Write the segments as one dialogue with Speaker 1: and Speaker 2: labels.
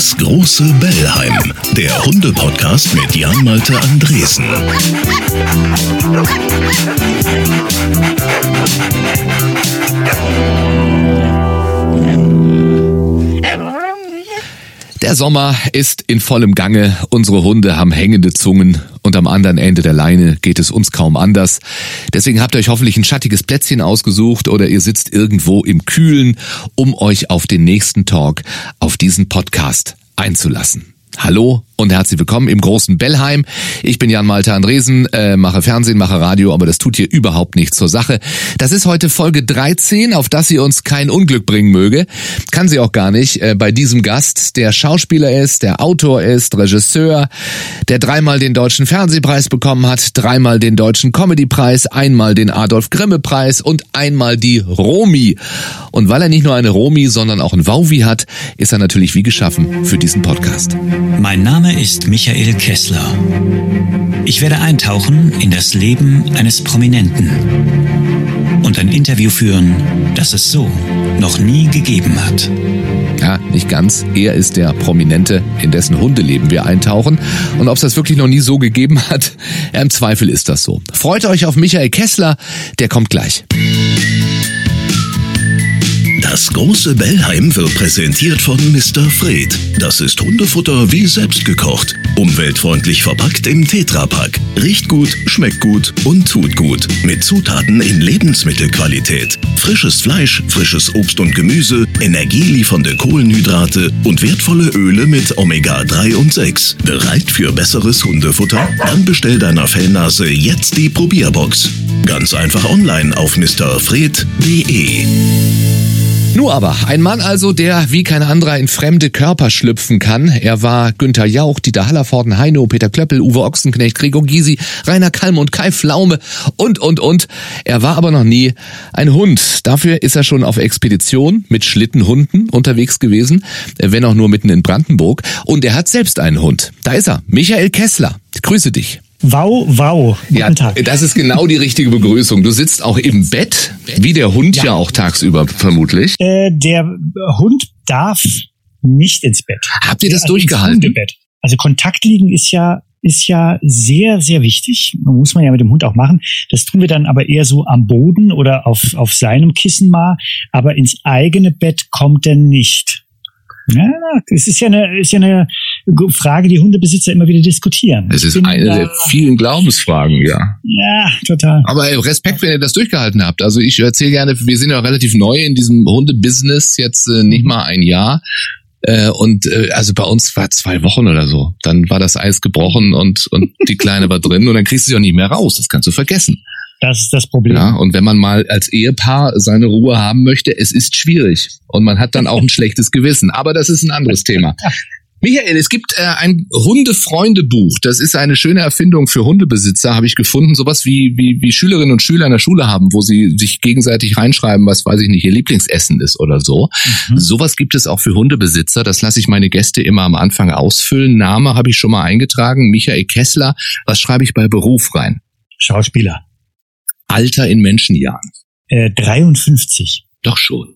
Speaker 1: Das große Bellheim, der Hunde-Podcast mit Jan-Malte Andresen.
Speaker 2: Der Sommer ist in vollem Gange. Unsere Hunde haben hängende Zungen und am anderen Ende der Leine geht es uns kaum anders. Deswegen habt ihr euch hoffentlich ein schattiges Plätzchen ausgesucht oder ihr sitzt irgendwo im Kühlen, um euch auf den nächsten Talk, auf diesen Podcast einzulassen. Hallo und herzlich willkommen im großen Bellheim. Ich bin Jan Malte Andresen, äh, mache Fernsehen, mache Radio, aber das tut hier überhaupt nichts zur Sache. Das ist heute Folge 13, auf das sie uns kein Unglück bringen möge. Kann sie auch gar nicht äh, bei diesem Gast, der Schauspieler ist, der Autor ist, Regisseur, der dreimal den Deutschen Fernsehpreis bekommen hat, dreimal den Deutschen Comedypreis, einmal den Adolf Grimme Preis und einmal die Romi. Und weil er nicht nur eine Romi, sondern auch ein Wauwi hat, ist er natürlich wie geschaffen für diesen Podcast.
Speaker 3: Mein Name ist Michael Kessler. Ich werde eintauchen in das Leben eines Prominenten und ein Interview führen, das es so noch nie gegeben hat.
Speaker 2: Ja, nicht ganz. Er ist der Prominente, in dessen Hundeleben wir eintauchen. Und ob es das wirklich noch nie so gegeben hat, im Zweifel ist das so. Freut euch auf Michael Kessler, der kommt gleich.
Speaker 1: Das große Bellheim wird präsentiert von Mr. Fred. Das ist Hundefutter wie selbst gekocht. Umweltfreundlich verpackt im Tetrapack. Riecht gut, schmeckt gut und tut gut. Mit Zutaten in Lebensmittelqualität. Frisches Fleisch, frisches Obst und Gemüse, energieliefernde Kohlenhydrate und wertvolle Öle mit Omega-3 und 6. Bereit für besseres Hundefutter? Dann bestell deiner Fellnase jetzt die Probierbox. Ganz einfach online auf mrfred.de.
Speaker 2: Nur aber, ein Mann also, der wie kein anderer in fremde Körper schlüpfen kann. Er war Günther Jauch, Dieter Hallervorden, Heino, Peter Klöppel, Uwe Ochsenknecht, Gregor Gysi, Rainer Kalm und Kai Pflaume und, und, und. Er war aber noch nie ein Hund. Dafür ist er schon auf Expedition mit Schlittenhunden unterwegs gewesen, wenn auch nur mitten in Brandenburg. Und er hat selbst einen Hund. Da ist er, Michael Kessler. Ich grüße dich.
Speaker 4: Wow, wow. Guten
Speaker 2: Ja,
Speaker 4: Tag.
Speaker 2: das ist genau die richtige Begrüßung. Du sitzt auch im Bett, wie der Hund ja, auch tagsüber vermutlich.
Speaker 4: Äh, der Hund darf nicht ins Bett.
Speaker 2: Habt ihr das
Speaker 4: Also
Speaker 2: durchgehalten?
Speaker 4: Also Kontakt liegen ist ja ist ja sehr, sehr wichtig. Muss man ja mit dem Hund auch machen. Das tun wir dann aber eher so am Boden oder auf, auf seinem Kissen mal. Aber ins eigene Bett kommt er nicht. Ja, es ist ja eine, ist ja eine Frage, die Hundebesitzer immer wieder diskutieren.
Speaker 2: Es ist eine
Speaker 4: da-
Speaker 2: der vielen Glaubensfragen, ja.
Speaker 4: Ja, total.
Speaker 2: Aber Respekt, wenn ihr das durchgehalten habt. Also ich erzähle gerne, wir sind ja relativ neu in diesem Hundebusiness, jetzt äh, nicht mal ein Jahr. Äh, und äh, also bei uns war zwei Wochen oder so. Dann war das Eis gebrochen und, und die Kleine war drin und dann kriegst du sie auch nicht mehr raus. Das kannst du vergessen.
Speaker 4: Das ist das Problem.
Speaker 2: Ja, und wenn man mal als Ehepaar seine Ruhe haben möchte, es ist schwierig. Und man hat dann auch ein schlechtes Gewissen. Aber das ist ein anderes Thema. Michael, es gibt äh, ein Hundefreundebuch. Das ist eine schöne Erfindung für Hundebesitzer, habe ich gefunden. Sowas wie, wie, wie Schülerinnen und Schüler in der Schule haben, wo sie sich gegenseitig reinschreiben, was weiß ich nicht, ihr Lieblingsessen ist oder so.
Speaker 4: Mhm.
Speaker 2: Sowas gibt es auch für Hundebesitzer. Das lasse ich meine Gäste immer am Anfang ausfüllen. Name habe ich schon mal eingetragen, Michael Kessler. Was schreibe ich bei Beruf rein?
Speaker 4: Schauspieler.
Speaker 2: Alter in Menschenjahren.
Speaker 4: Äh, 53.
Speaker 2: Doch schon.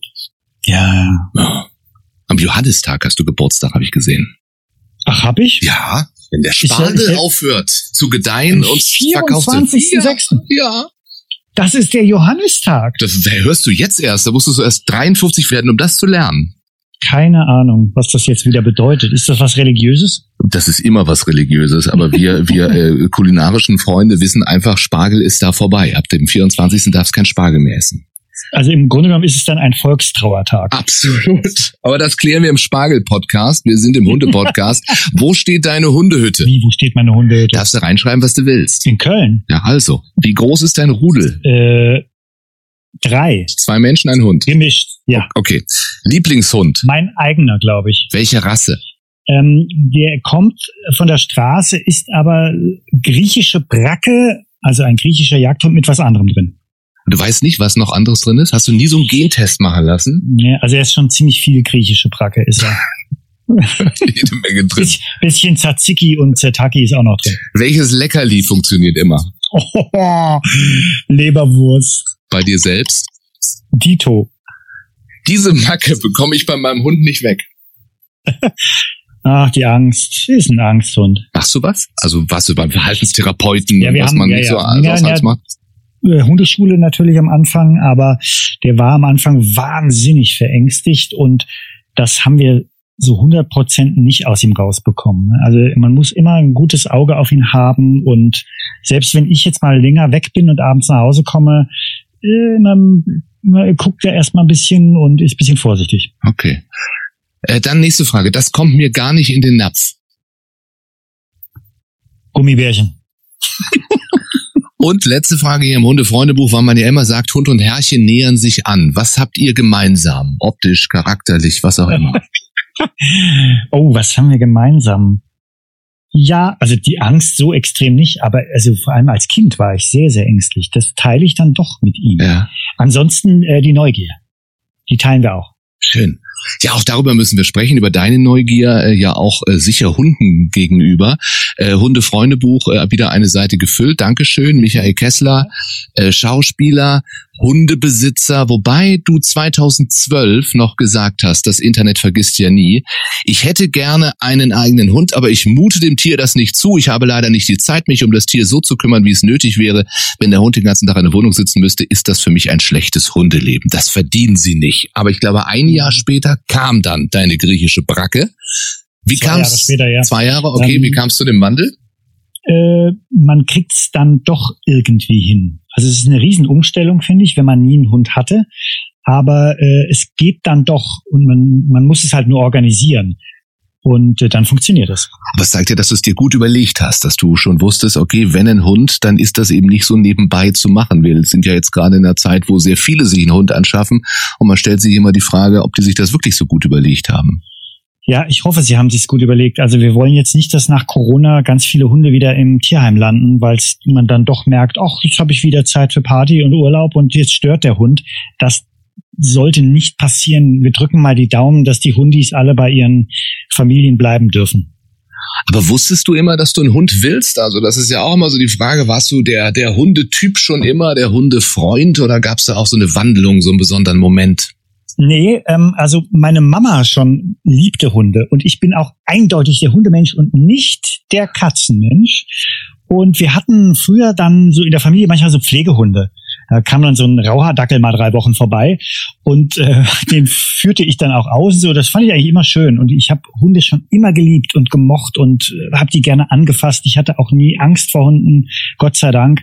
Speaker 4: Ja.
Speaker 2: Ja. Am Johannistag hast du Geburtstag, habe ich gesehen.
Speaker 4: Ach, hab ich?
Speaker 2: Ja, wenn der Spargel
Speaker 4: ja-
Speaker 2: aufhört zu gedeihen und verkauft wird.
Speaker 4: 24.06..
Speaker 2: Ja,
Speaker 4: Das ist der Johannistag.
Speaker 2: das hörst du jetzt erst. Da musstest du erst 53 werden, um das zu lernen.
Speaker 4: Keine Ahnung, was das jetzt wieder bedeutet. Ist das was Religiöses?
Speaker 2: Das ist immer was Religiöses, aber wir, wir äh, kulinarischen Freunde wissen einfach, Spargel ist da vorbei. Ab dem 24. darfst kein Spargel mehr essen.
Speaker 4: Also im Grunde genommen ist es dann ein Volkstrauertag.
Speaker 2: Absolut. Aber das klären wir im Spargel-Podcast. Wir sind im Hunde-Podcast. Wo steht deine Hundehütte?
Speaker 4: Wie, wo steht meine Hundehütte?
Speaker 2: Darfst du reinschreiben, was du willst.
Speaker 4: In Köln.
Speaker 2: Ja, also. Wie groß ist dein Rudel?
Speaker 4: Äh, drei.
Speaker 2: Zwei Menschen, ein Hund.
Speaker 4: Gemischt. Ja.
Speaker 2: Okay. Lieblingshund.
Speaker 4: Mein eigener, glaube ich.
Speaker 2: Welche Rasse?
Speaker 4: Ähm, der kommt von der Straße, ist aber griechische Bracke, also ein griechischer Jagdhund mit was anderem drin.
Speaker 2: Du weißt nicht, was noch anderes drin ist? Hast du nie so einen Gentest machen lassen?
Speaker 4: Ja, also er ist schon ziemlich viel griechische Bracke, ist er.
Speaker 2: Jede Menge drin.
Speaker 4: Bisschen, Tzatziki und Zetaki ist auch noch drin.
Speaker 2: Welches Leckerli funktioniert immer?
Speaker 4: Oh, Leberwurst.
Speaker 2: Bei dir selbst?
Speaker 4: Dito.
Speaker 2: Diese Macke bekomme ich bei meinem Hund nicht weg.
Speaker 4: Ach, die Angst. Ist ein Angsthund.
Speaker 2: Machst du was? Also du beim Verhaltenstherapeuten,
Speaker 4: Ja,
Speaker 2: was
Speaker 4: haben-
Speaker 2: man
Speaker 4: ja,
Speaker 2: nicht so
Speaker 4: ja.
Speaker 2: als
Speaker 4: Ja, ja.
Speaker 2: macht?
Speaker 4: Äh, Hundeschule natürlich am Anfang, aber der war am Anfang wahnsinnig verängstigt und das haben wir so 100 Prozent nicht aus ihm rausbekommen. ne? Also man muss immer ein gutes Auge auf ihn haben und selbst wenn ich jetzt mal länger weg bin und abends nach Hause komme, äh, äh, guckt er erstmal ein bisschen und ist ein bisschen vorsichtig.
Speaker 2: Okay. Äh, dann nächste Frage. Das kommt mir gar nicht in den Napf.
Speaker 4: Gummibärchen.
Speaker 2: Und letzte Frage hier im Hundefreundebuch, weil man ja immer sagt, Hund und Herrchen nähern sich an. Was habt ihr gemeinsam? Optisch, charakterlich, was auch immer.
Speaker 4: Oh, was haben wir gemeinsam? Ja, also die Angst so extrem nicht, aber also vor allem als Kind war ich sehr, sehr ängstlich. Das teile ich dann doch mit ihm.
Speaker 2: ja,
Speaker 4: Ansonsten äh, die Neugier. Die teilen wir auch.
Speaker 2: schön. Ja, auch darüber müssen wir sprechen, über deine Neugier, äh, ja auch äh, sicher Hunden gegenüber. Äh, Hundefreundebuch, äh, wieder eine Seite gefüllt. Dankeschön, Michael Kessler, äh, Schauspieler, Hundebesitzer, wobei du 2012 noch gesagt hast, das Internet vergisst ja nie. Ich hätte gerne einen eigenen Hund, aber ich mute dem Tier das nicht zu. Ich habe leider nicht die Zeit, mich um das Tier so zu kümmern, wie es nötig wäre. Wenn der Hund den ganzen Tag in der Wohnung sitzen müsste, ist das für mich ein schlechtes Hundeleben. Das verdienen sie nicht. Aber ich glaube, ein Jahr später kam dann deine griechische Bracke. Wie
Speaker 4: Zwei
Speaker 2: kam's?
Speaker 4: Jahre später, ja.
Speaker 2: Zwei Jahre, okay.
Speaker 4: Ähm,
Speaker 2: wie kamst du dem Wandel?
Speaker 4: Äh, man kriegt's dann doch irgendwie hin. Also es ist eine Riesen-Umstellung, finde ich, wenn man nie einen Hund hatte. Aber äh, es geht dann doch und man, man muss es halt nur organisieren. Und äh, dann funktioniert es.
Speaker 2: Aber es zeigt ja, dass du es dir gut überlegt hast, dass du schon wusstest, okay, wenn ein Hund, dann ist das eben nicht so nebenbei zu machen. Wir sind ja jetzt gerade in einer Zeit, wo sehr viele sich einen Hund anschaffen und man stellt sich immer die Frage, ob die sich das wirklich so gut überlegt haben.
Speaker 4: Ja, ich hoffe, Sie haben sich's gut überlegt. Also wir wollen jetzt nicht, dass nach Corona ganz viele Hunde wieder im Tierheim landen, weil man dann doch merkt, ach, jetzt habe ich wieder Zeit für Party und Urlaub und jetzt stört der Hund. Das sollte nicht passieren. Wir drücken mal die Daumen, dass die Hundis alle bei ihren Familien bleiben dürfen.
Speaker 2: Aber wusstest du immer, dass du einen Hund willst? Also das ist ja auch immer so die Frage, warst du der, der Hundetyp schon immer, der Hundefreund oder gab es da auch so eine Wandlung, so einen besonderen Moment?
Speaker 4: Nee, ähm, also meine Mama schon liebte Hunde und ich bin auch eindeutig der Hundemensch und nicht der Katzenmensch. Und wir hatten früher dann so in der Familie manchmal so Pflegehunde. Da kam dann so ein Rauhardackel mal drei Wochen vorbei und äh, den führte ich dann auch aus. So, das fand ich eigentlich immer schön und ich habe Hunde schon immer geliebt und gemocht und äh, habe die gerne angefasst. Ich hatte auch nie Angst vor Hunden, Gott sei Dank.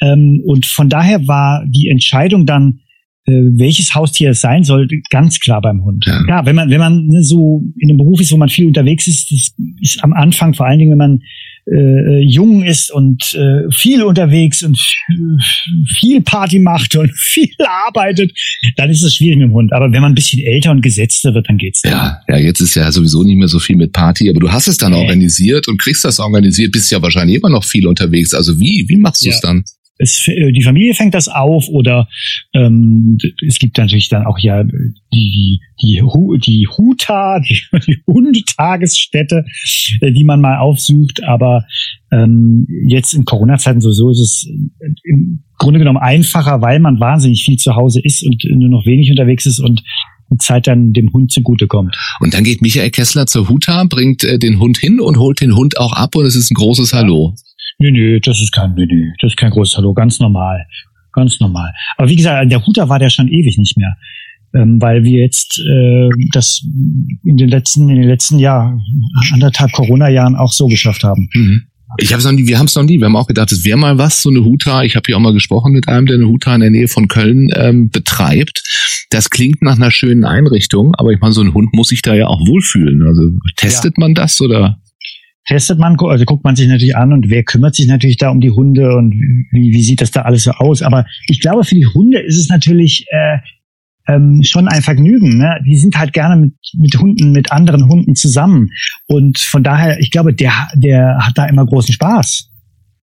Speaker 4: Ähm, und von daher war die Entscheidung dann äh, welches Haustier es sein soll, ganz klar beim Hund.
Speaker 2: Ja.
Speaker 4: Ja, wenn man, wenn man so in einem Beruf ist, wo man viel unterwegs ist, das ist am Anfang, vor allen Dingen, wenn man äh, jung ist und äh, viel unterwegs und viel Party macht und viel arbeitet, dann ist es schwierig mit dem Hund. Aber wenn man ein bisschen älter und gesetzter wird, dann geht's.
Speaker 2: Ja, ja, jetzt ist ja sowieso nicht mehr so viel mit Party, aber du hast es dann
Speaker 4: Nee.
Speaker 2: organisiert und kriegst das organisiert, bist ja wahrscheinlich immer noch viel unterwegs. Also wie, wie machst du es
Speaker 4: Ja.
Speaker 2: dann?
Speaker 4: Es, äh, die Familie fängt das auf oder ähm, es gibt natürlich dann auch ja die die die Huta, die, die Hundetagesstätte, äh, die man mal aufsucht. Aber ähm, jetzt in Corona-Zeiten sowieso ist es im Grunde genommen einfacher, weil man wahnsinnig viel zu Hause ist und nur noch wenig unterwegs ist und die Zeit dann dem Hund zugutekommt.
Speaker 2: Und dann geht Michael Kessler zur Huta, bringt äh, den Hund hin und holt den Hund auch ab und es ist ein großes Hallo.
Speaker 4: Nö, nö, das ist kein, nö, nö, das ist kein großes Hallo, ganz normal, ganz normal. Aber wie gesagt, der Huter war der schon ewig nicht mehr, ähm, weil wir jetzt äh, das in den letzten, in den letzten Jahr anderthalb Corona-Jahren auch so geschafft haben.
Speaker 2: Mhm. Ich habe noch nie, wir haben es noch nie. Wir haben auch gedacht, es wäre mal was, so eine Huta. Ich habe hier auch mal gesprochen mit einem, der eine Huta in der Nähe von Köln ähm, betreibt. Das klingt nach einer schönen Einrichtung, aber ich meine, so ein Hund muss sich da ja auch wohlfühlen. Also testet man das oder?
Speaker 4: Testet man, also guckt man sich natürlich an und wer kümmert sich natürlich da um die Hunde und wie, wie sieht das da alles so aus? Aber ich glaube, für die Hunde ist es natürlich äh, ähm, schon ein Vergnügen. Ne? Die sind halt gerne mit, mit Hunden, mit anderen Hunden zusammen. Und von daher, ich glaube, der, der hat da immer großen Spaß,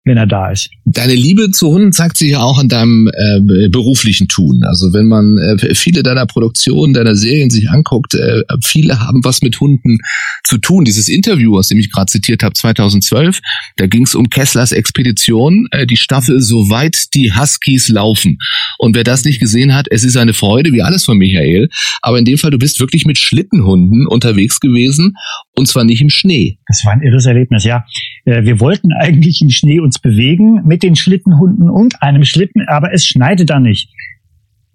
Speaker 4: wenn er da ist.
Speaker 2: Deine Liebe zu Hunden zeigt sich ja auch in deinem äh, beruflichen Tun. Also wenn man äh, viele deiner Produktionen, deiner Serien sich anguckt, äh, viele haben was mit Hunden zu tun. Dieses Interview, aus dem ich gerade zitiert habe, 2012, da ging es um Kesslers Expedition, äh, die Staffel Soweit die Huskies laufen. Und wer das nicht gesehen hat, es ist eine Freude, wie alles von Michael. Aber in dem Fall, du bist wirklich mit Schlittenhunden unterwegs gewesen Und zwar nicht im Schnee.
Speaker 4: Das war ein irres Erlebnis, ja. Äh, wir wollten eigentlich im Schnee uns bewegen mit den Schlittenhunden und einem Schlitten, aber es schneite da nicht.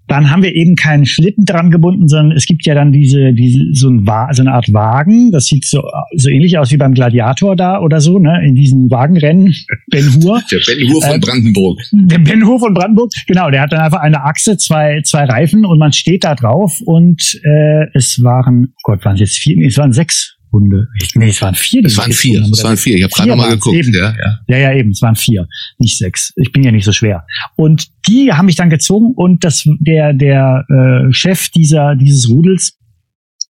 Speaker 4: Dann haben wir eben keinen Schlitten dran gebunden, sondern es gibt ja dann diese, diese so, ein, so eine Art Wagen. Das sieht so, so ähnlich aus wie beim Gladiator da oder so, ne? In diesen Wagenrennen. Ben Hur.
Speaker 2: Der Ben Hur von äh, Brandenburg.
Speaker 4: Der Ben Hur von Brandenburg, genau. Der hat dann einfach eine Achse, zwei, zwei Reifen und man steht da drauf und äh, es waren, oh Gott, waren es jetzt vier? Es waren sechs Hunde. Nee, es waren vier.
Speaker 2: Es waren vier. Es waren vier. Ich habe gerade nochmal geguckt.
Speaker 4: Eben. Ja, ja. ja, ja, eben. Es waren vier, nicht sechs. Ich bin ja nicht so schwer. Und die haben mich dann gezogen und das der der äh, Chef dieser dieses Rudels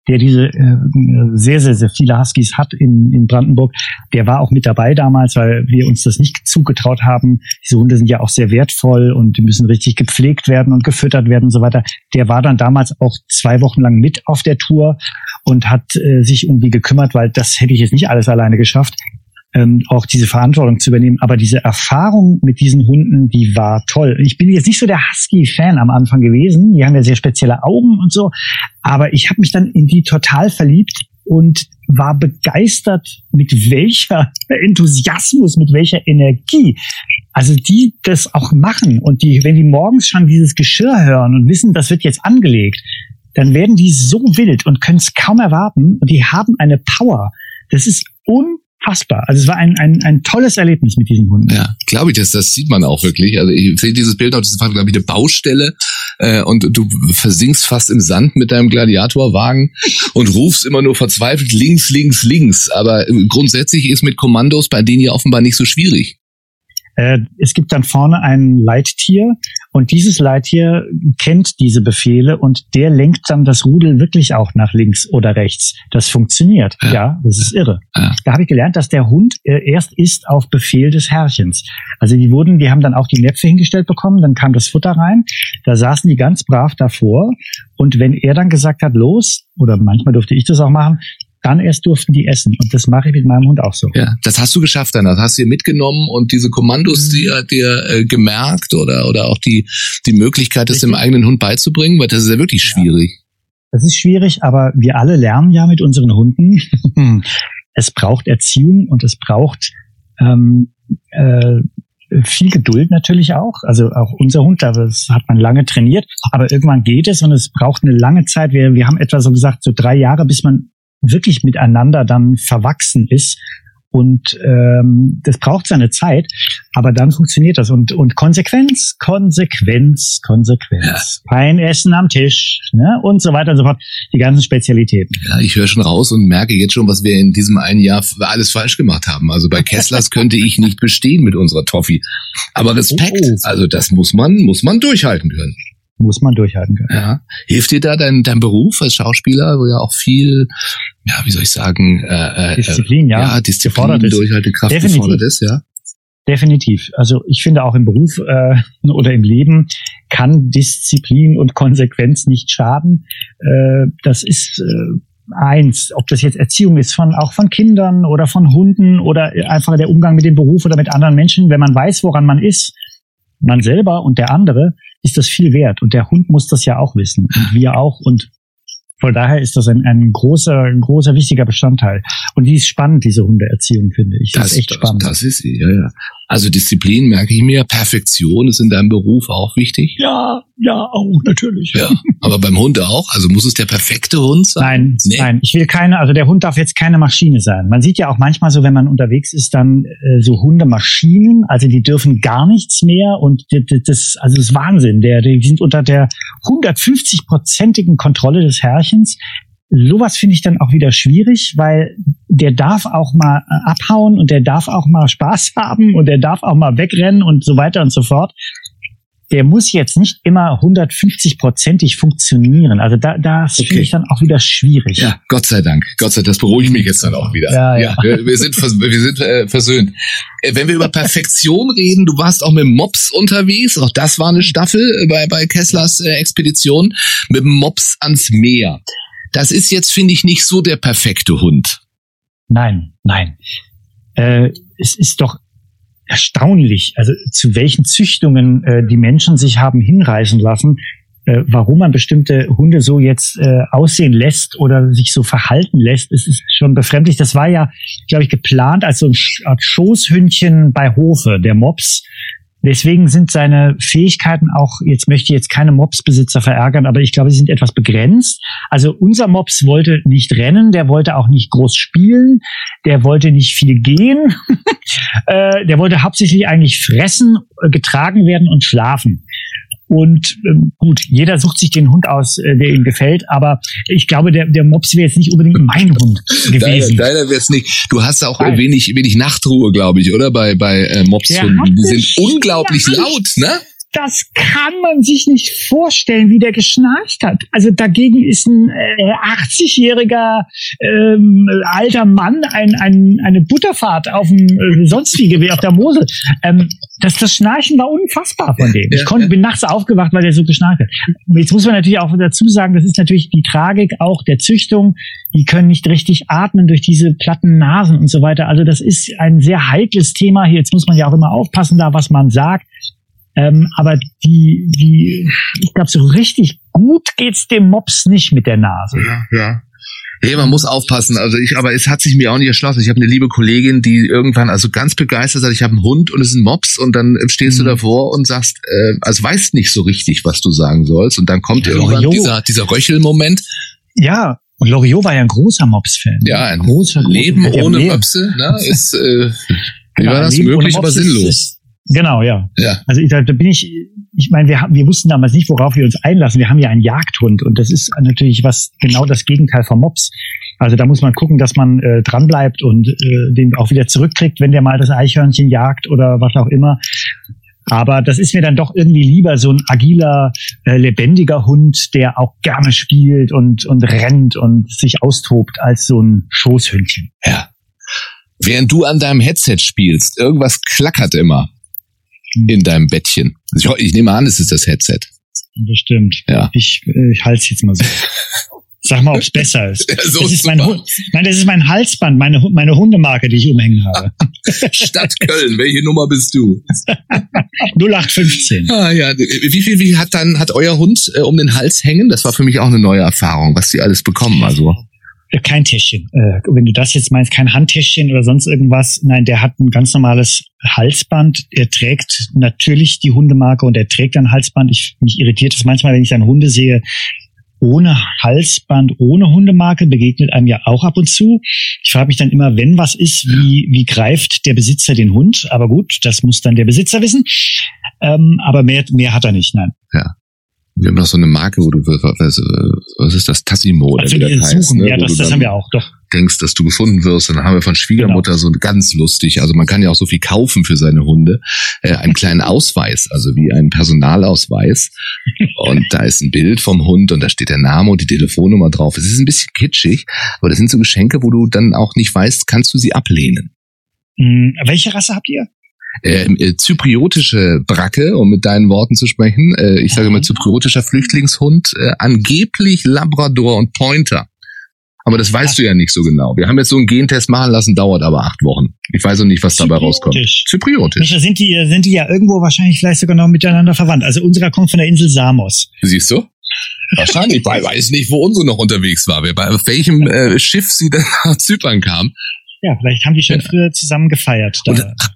Speaker 4: der diese äh, sehr, sehr, sehr viele Huskies hat in, in Brandenburg, der war auch mit dabei damals, weil wir uns das nicht zugetraut haben. Diese Hunde sind ja auch sehr wertvoll und die müssen richtig gepflegt werden und gefüttert werden und so weiter. Der war dann damals auch zwei Wochen lang mit auf der Tour und hat äh, sich um die gekümmert, weil das hätte ich jetzt nicht alles alleine geschafft ähm, auch diese Verantwortung zu übernehmen. Aber diese Erfahrung mit diesen Hunden, die war toll. Ich bin jetzt nicht so der Husky-Fan am Anfang gewesen. Die haben ja sehr spezielle Augen und so. Aber ich habe mich dann in die total verliebt und war begeistert, mit welcher Enthusiasmus, mit welcher Energie. Also die das auch machen und die, wenn die morgens schon dieses Geschirr hören und wissen, das wird jetzt angelegt, dann werden die so wild und können es kaum erwarten und die haben eine Power. Das ist un unfassbar. Also es war ein, ein, ein tolles Erlebnis mit diesen Hunden.
Speaker 2: Ja, glaube ich, das, das sieht man auch wirklich. Also ich sehe dieses Bild noch, das war, glaube ich, eine Baustelle äh, und du versinkst fast im Sand mit deinem Gladiatorwagen und rufst immer nur verzweifelt links, links, links. Aber grundsätzlich ist mit Kommandos bei denen ja offenbar nicht so schwierig.
Speaker 4: Äh, es gibt dann vorne ein Leittier und dieses Leittier kennt diese Befehle und der lenkt dann das Rudel wirklich auch nach links oder rechts. Das funktioniert. Ja, ja das ist irre. Ja. Da habe ich gelernt, dass der Hund äh, erst isst auf Befehl des Herrchens. Also die wurden, die haben dann auch die Näpfe hingestellt bekommen, dann kam das Futter rein, da saßen die ganz brav davor und wenn er dann gesagt hat, los, oder manchmal durfte ich das auch machen, dann erst durften die essen. Und das mache ich mit meinem Hund auch so.
Speaker 2: Ja, das hast du geschafft, dann. Das hast du dir mitgenommen und diese Kommandos mhm. dir, dir äh, gemerkt oder, oder auch die, die Möglichkeit, das dem eigenen Hund beizubringen, weil das ist ja wirklich schwierig. Ja.
Speaker 4: Das ist schwierig, aber wir alle lernen ja mit unseren Hunden. es braucht Erziehung und es braucht ähm, äh, viel Geduld natürlich auch. Also auch unser Hund, das hat man lange trainiert, aber irgendwann geht es und es braucht eine lange Zeit. Wir, wir haben etwa so gesagt, so drei Jahre, bis man wirklich miteinander dann verwachsen ist. Und ähm, das braucht seine Zeit, aber dann funktioniert das. Und, und Konsequenz, Konsequenz, Konsequenz. Ja. Kein Essen am Tisch ne? und so weiter und so fort. Die ganzen Spezialitäten.
Speaker 2: Ja, ich höre schon raus und merke jetzt schon, was wir in diesem einen Jahr alles falsch gemacht haben. Also bei Kesslers könnte ich nicht bestehen mit unserer Toffee. Aber Respekt, oh, also das muss man, muss man durchhalten können
Speaker 4: muss man durchhalten können.
Speaker 2: Ja. Hilft dir da dein, dein Beruf als Schauspieler, wo ja auch viel, ja, wie soll ich sagen,
Speaker 4: äh, äh Disziplin, ja,
Speaker 2: ja Disziplin, Durchhaltekraft
Speaker 4: Definitiv. gefordert ist, ja. Definitiv. Also ich finde auch im Beruf äh, oder im Leben kann Disziplin und Konsequenz nicht schaden. Äh, das ist äh, eins, ob das jetzt Erziehung ist von auch von Kindern oder von Hunden oder einfach der Umgang mit dem Beruf oder mit anderen Menschen, wenn man weiß, woran man ist, man selber und der andere, ist das viel wert. Und der Hund muss das ja auch wissen. Und wir auch. Und von daher ist das ein, ein großer, ein großer, wichtiger Bestandteil. Und die ist spannend, diese Hundeerziehung, finde ich.
Speaker 2: Das,
Speaker 4: das
Speaker 2: ist
Speaker 4: echt
Speaker 2: das,
Speaker 4: spannend.
Speaker 2: Das ist sie, ja, ja. Also Disziplin merke ich mir. Perfektion ist in deinem Beruf auch wichtig.
Speaker 4: Ja, ja, auch natürlich.
Speaker 2: Ja, aber beim Hund auch. Also muss es der perfekte Hund sein?
Speaker 4: Nein, nee. nein. Ich will keine. Also der Hund darf jetzt keine Maschine sein. Man sieht ja auch manchmal so, wenn man unterwegs ist, dann äh, so Hundemaschinen. Also die dürfen gar nichts mehr und das, also das ist Wahnsinn. Der, die sind unter der 150-prozentigen Kontrolle des Herrchens sowas finde ich dann auch wieder schwierig, weil der darf auch mal äh, abhauen und der darf auch mal Spaß haben und der darf auch mal wegrennen und so weiter und so fort. Der muss jetzt nicht immer 150-prozentig funktionieren. Also da, das okay. finde ich dann auch wieder schwierig.
Speaker 2: Ja, Gott sei Dank. Gott sei Dank, das beruhigt mich jetzt dann auch wieder. Ja, ja. ja wir, wir, sind, wir sind äh, versöhnt. Äh, wenn wir über Perfektion reden, du warst auch mit Mops unterwegs. Auch das war eine Staffel bei, bei Kesslers äh, Expedition mit Mops ans Meer das ist jetzt, finde ich, nicht so der perfekte Hund.
Speaker 4: Nein, nein. Äh, es ist doch erstaunlich, also zu welchen Züchtungen äh, die Menschen sich haben hinreißen lassen. äh, warum man bestimmte Hunde so jetzt äh, aussehen lässt oder sich so verhalten lässt, ist, ist schon befremdlich. Das war ja, glaube ich, geplant als so ein Art Schoßhündchen bei Hofe, der Mops. Deswegen sind seine Fähigkeiten auch, jetzt möchte ich jetzt keine Mopsbesitzer verärgern, aber ich glaube, sie sind etwas begrenzt. Also unser Mops wollte nicht rennen, der wollte auch nicht groß spielen, der wollte nicht viel gehen, äh, der wollte hauptsächlich eigentlich fressen, äh, getragen werden und schlafen. Und ähm, gut, jeder sucht sich den Hund aus, äh, der ihm gefällt, aber ich glaube, der, der Mops wäre jetzt nicht unbedingt mein Hund gewesen.
Speaker 2: Deiner, deiner wäre es nicht. Du hast auch Nein. wenig, wenig Nachtruhe, glaube ich, oder? Bei, bei äh, Mopshunden. Die sind unglaublich laut, ne?
Speaker 4: Das kann man sich nicht vorstellen, wie der geschnarcht hat. Also dagegen ist ein äh, 80-jähriger ähm, alter Mann ein, ein, eine Butterfahrt auf dem äh, sonstige wie auf der Mosel. Ähm, das, das Schnarchen war unfassbar von dem. Ich konnte, bin nachts aufgewacht, weil der so geschnarcht hat. Jetzt muss man natürlich auch dazu sagen, das ist natürlich die Tragik auch der Züchtung. Die können nicht richtig atmen durch diese platten Nasen und so weiter. Also das ist ein sehr heikles Thema. Jetzt muss man ja auch immer aufpassen da, was man sagt. Ähm, aber die, die, ich glaube, so richtig gut geht's dem Mops nicht mit der Nase.
Speaker 2: Ja, ja. Hey, man muss aufpassen. Also ich, aber es hat sich mir auch nicht erschlossen. Ich habe eine liebe Kollegin, die irgendwann also ganz begeistert sagt, ich habe einen Hund und es ist ein Mops und dann stehst mhm. du davor und sagst, äh, also weißt nicht so richtig, was du sagen sollst und dann kommt ja, irgendwann dieser dieser Röchelmoment.
Speaker 4: Ja, und Loriot war ja ein großer Mops-Fan.
Speaker 2: Ja, ein großer, großer Leben ohne Möpse ne, ist äh, wie war das möglich, aber sinnlos. Ist,
Speaker 4: Genau, ja. ja. Also ich, da bin ich, ich meine, wir, wir wussten damals nicht, worauf wir uns einlassen. Wir haben ja einen Jagdhund und das ist natürlich was genau das Gegenteil vom Mops. Also da muss man gucken, dass man äh, dranbleibt und äh, den auch wieder zurückkriegt, wenn der mal das Eichhörnchen jagt oder was auch immer. Aber das ist mir dann doch irgendwie lieber so ein agiler, äh, lebendiger Hund, der auch gerne spielt und, und rennt und sich austobt, als so ein Schoßhündchen.
Speaker 2: Ja. Während du an deinem Headset spielst, irgendwas klackert immer in deinem Bettchen. Ich, ich nehme an, es ist das Headset.
Speaker 4: Das stimmt. Ja. Ich, ich halte es jetzt mal so. Sag mal, ob es besser ist. Ja, so das, ist mein, nein, das ist mein Halsband, meine, meine Hundemarke, die ich umhängen habe.
Speaker 2: Stadt Köln, welche Nummer bist du?
Speaker 4: 0815.
Speaker 2: Ah ja, wie viel wie hat dann hat euer Hund äh, um den Hals hängen? Das war für mich auch eine neue Erfahrung, was die alles bekommen. Also
Speaker 4: kein Täschchen. Äh, wenn du das jetzt meinst, kein Handtäschchen oder sonst irgendwas. Nein, der hat ein ganz normales Halsband. Er trägt natürlich die Hundemarke und er trägt ein Halsband. Ich, mich irritiert es manchmal, wenn ich dann Hunde sehe, ohne Halsband, ohne Hundemarke begegnet einem ja auch ab und zu. Ich frage mich dann immer, wenn was ist, wie, wie greift der Besitzer den Hund? Aber gut, das muss dann der Besitzer wissen. Ähm, aber mehr, mehr hat er nicht, nein.
Speaker 2: Ja. Wir haben noch so eine Marke, wo du, was, was ist das, Tassimo oder
Speaker 4: also wie das heißt, ne? Ja, das, das haben wir auch, doch.
Speaker 2: Denkst, dass du gefunden wirst, dann haben wir von Schwiegermutter genau. so ganz lustig, also man kann ja auch so viel kaufen für seine Hunde, äh, einen kleinen Ausweis, also wie ein Personalausweis und da ist ein Bild vom Hund und da steht der Name und die Telefonnummer drauf. Es ist ein bisschen kitschig, aber das sind so Geschenke, wo du dann auch nicht weißt, kannst du sie ablehnen.
Speaker 4: Hm, welche Rasse habt ihr?
Speaker 2: Äh, äh, zypriotische Bracke, um mit deinen Worten zu sprechen. Äh, ich sage mal zypriotischer Flüchtlingshund, äh, angeblich Labrador und Pointer. Aber das weißt du ja nicht so genau. Wir haben jetzt so einen Gentest machen lassen, dauert aber acht Wochen. Ich weiß auch nicht, was dabei rauskommt.
Speaker 4: Zypriotisch. Sind die, sind die ja irgendwo wahrscheinlich vielleicht sogar noch miteinander verwandt. Also unserer kommt von der Insel Samos.
Speaker 2: Siehst du? Wahrscheinlich. Ich weiß nicht, wo unsere noch unterwegs war. Bei welchem äh, Schiff sie dann nach Zypern kam.
Speaker 4: Ja, vielleicht haben die schon früher zusammen gefeiert.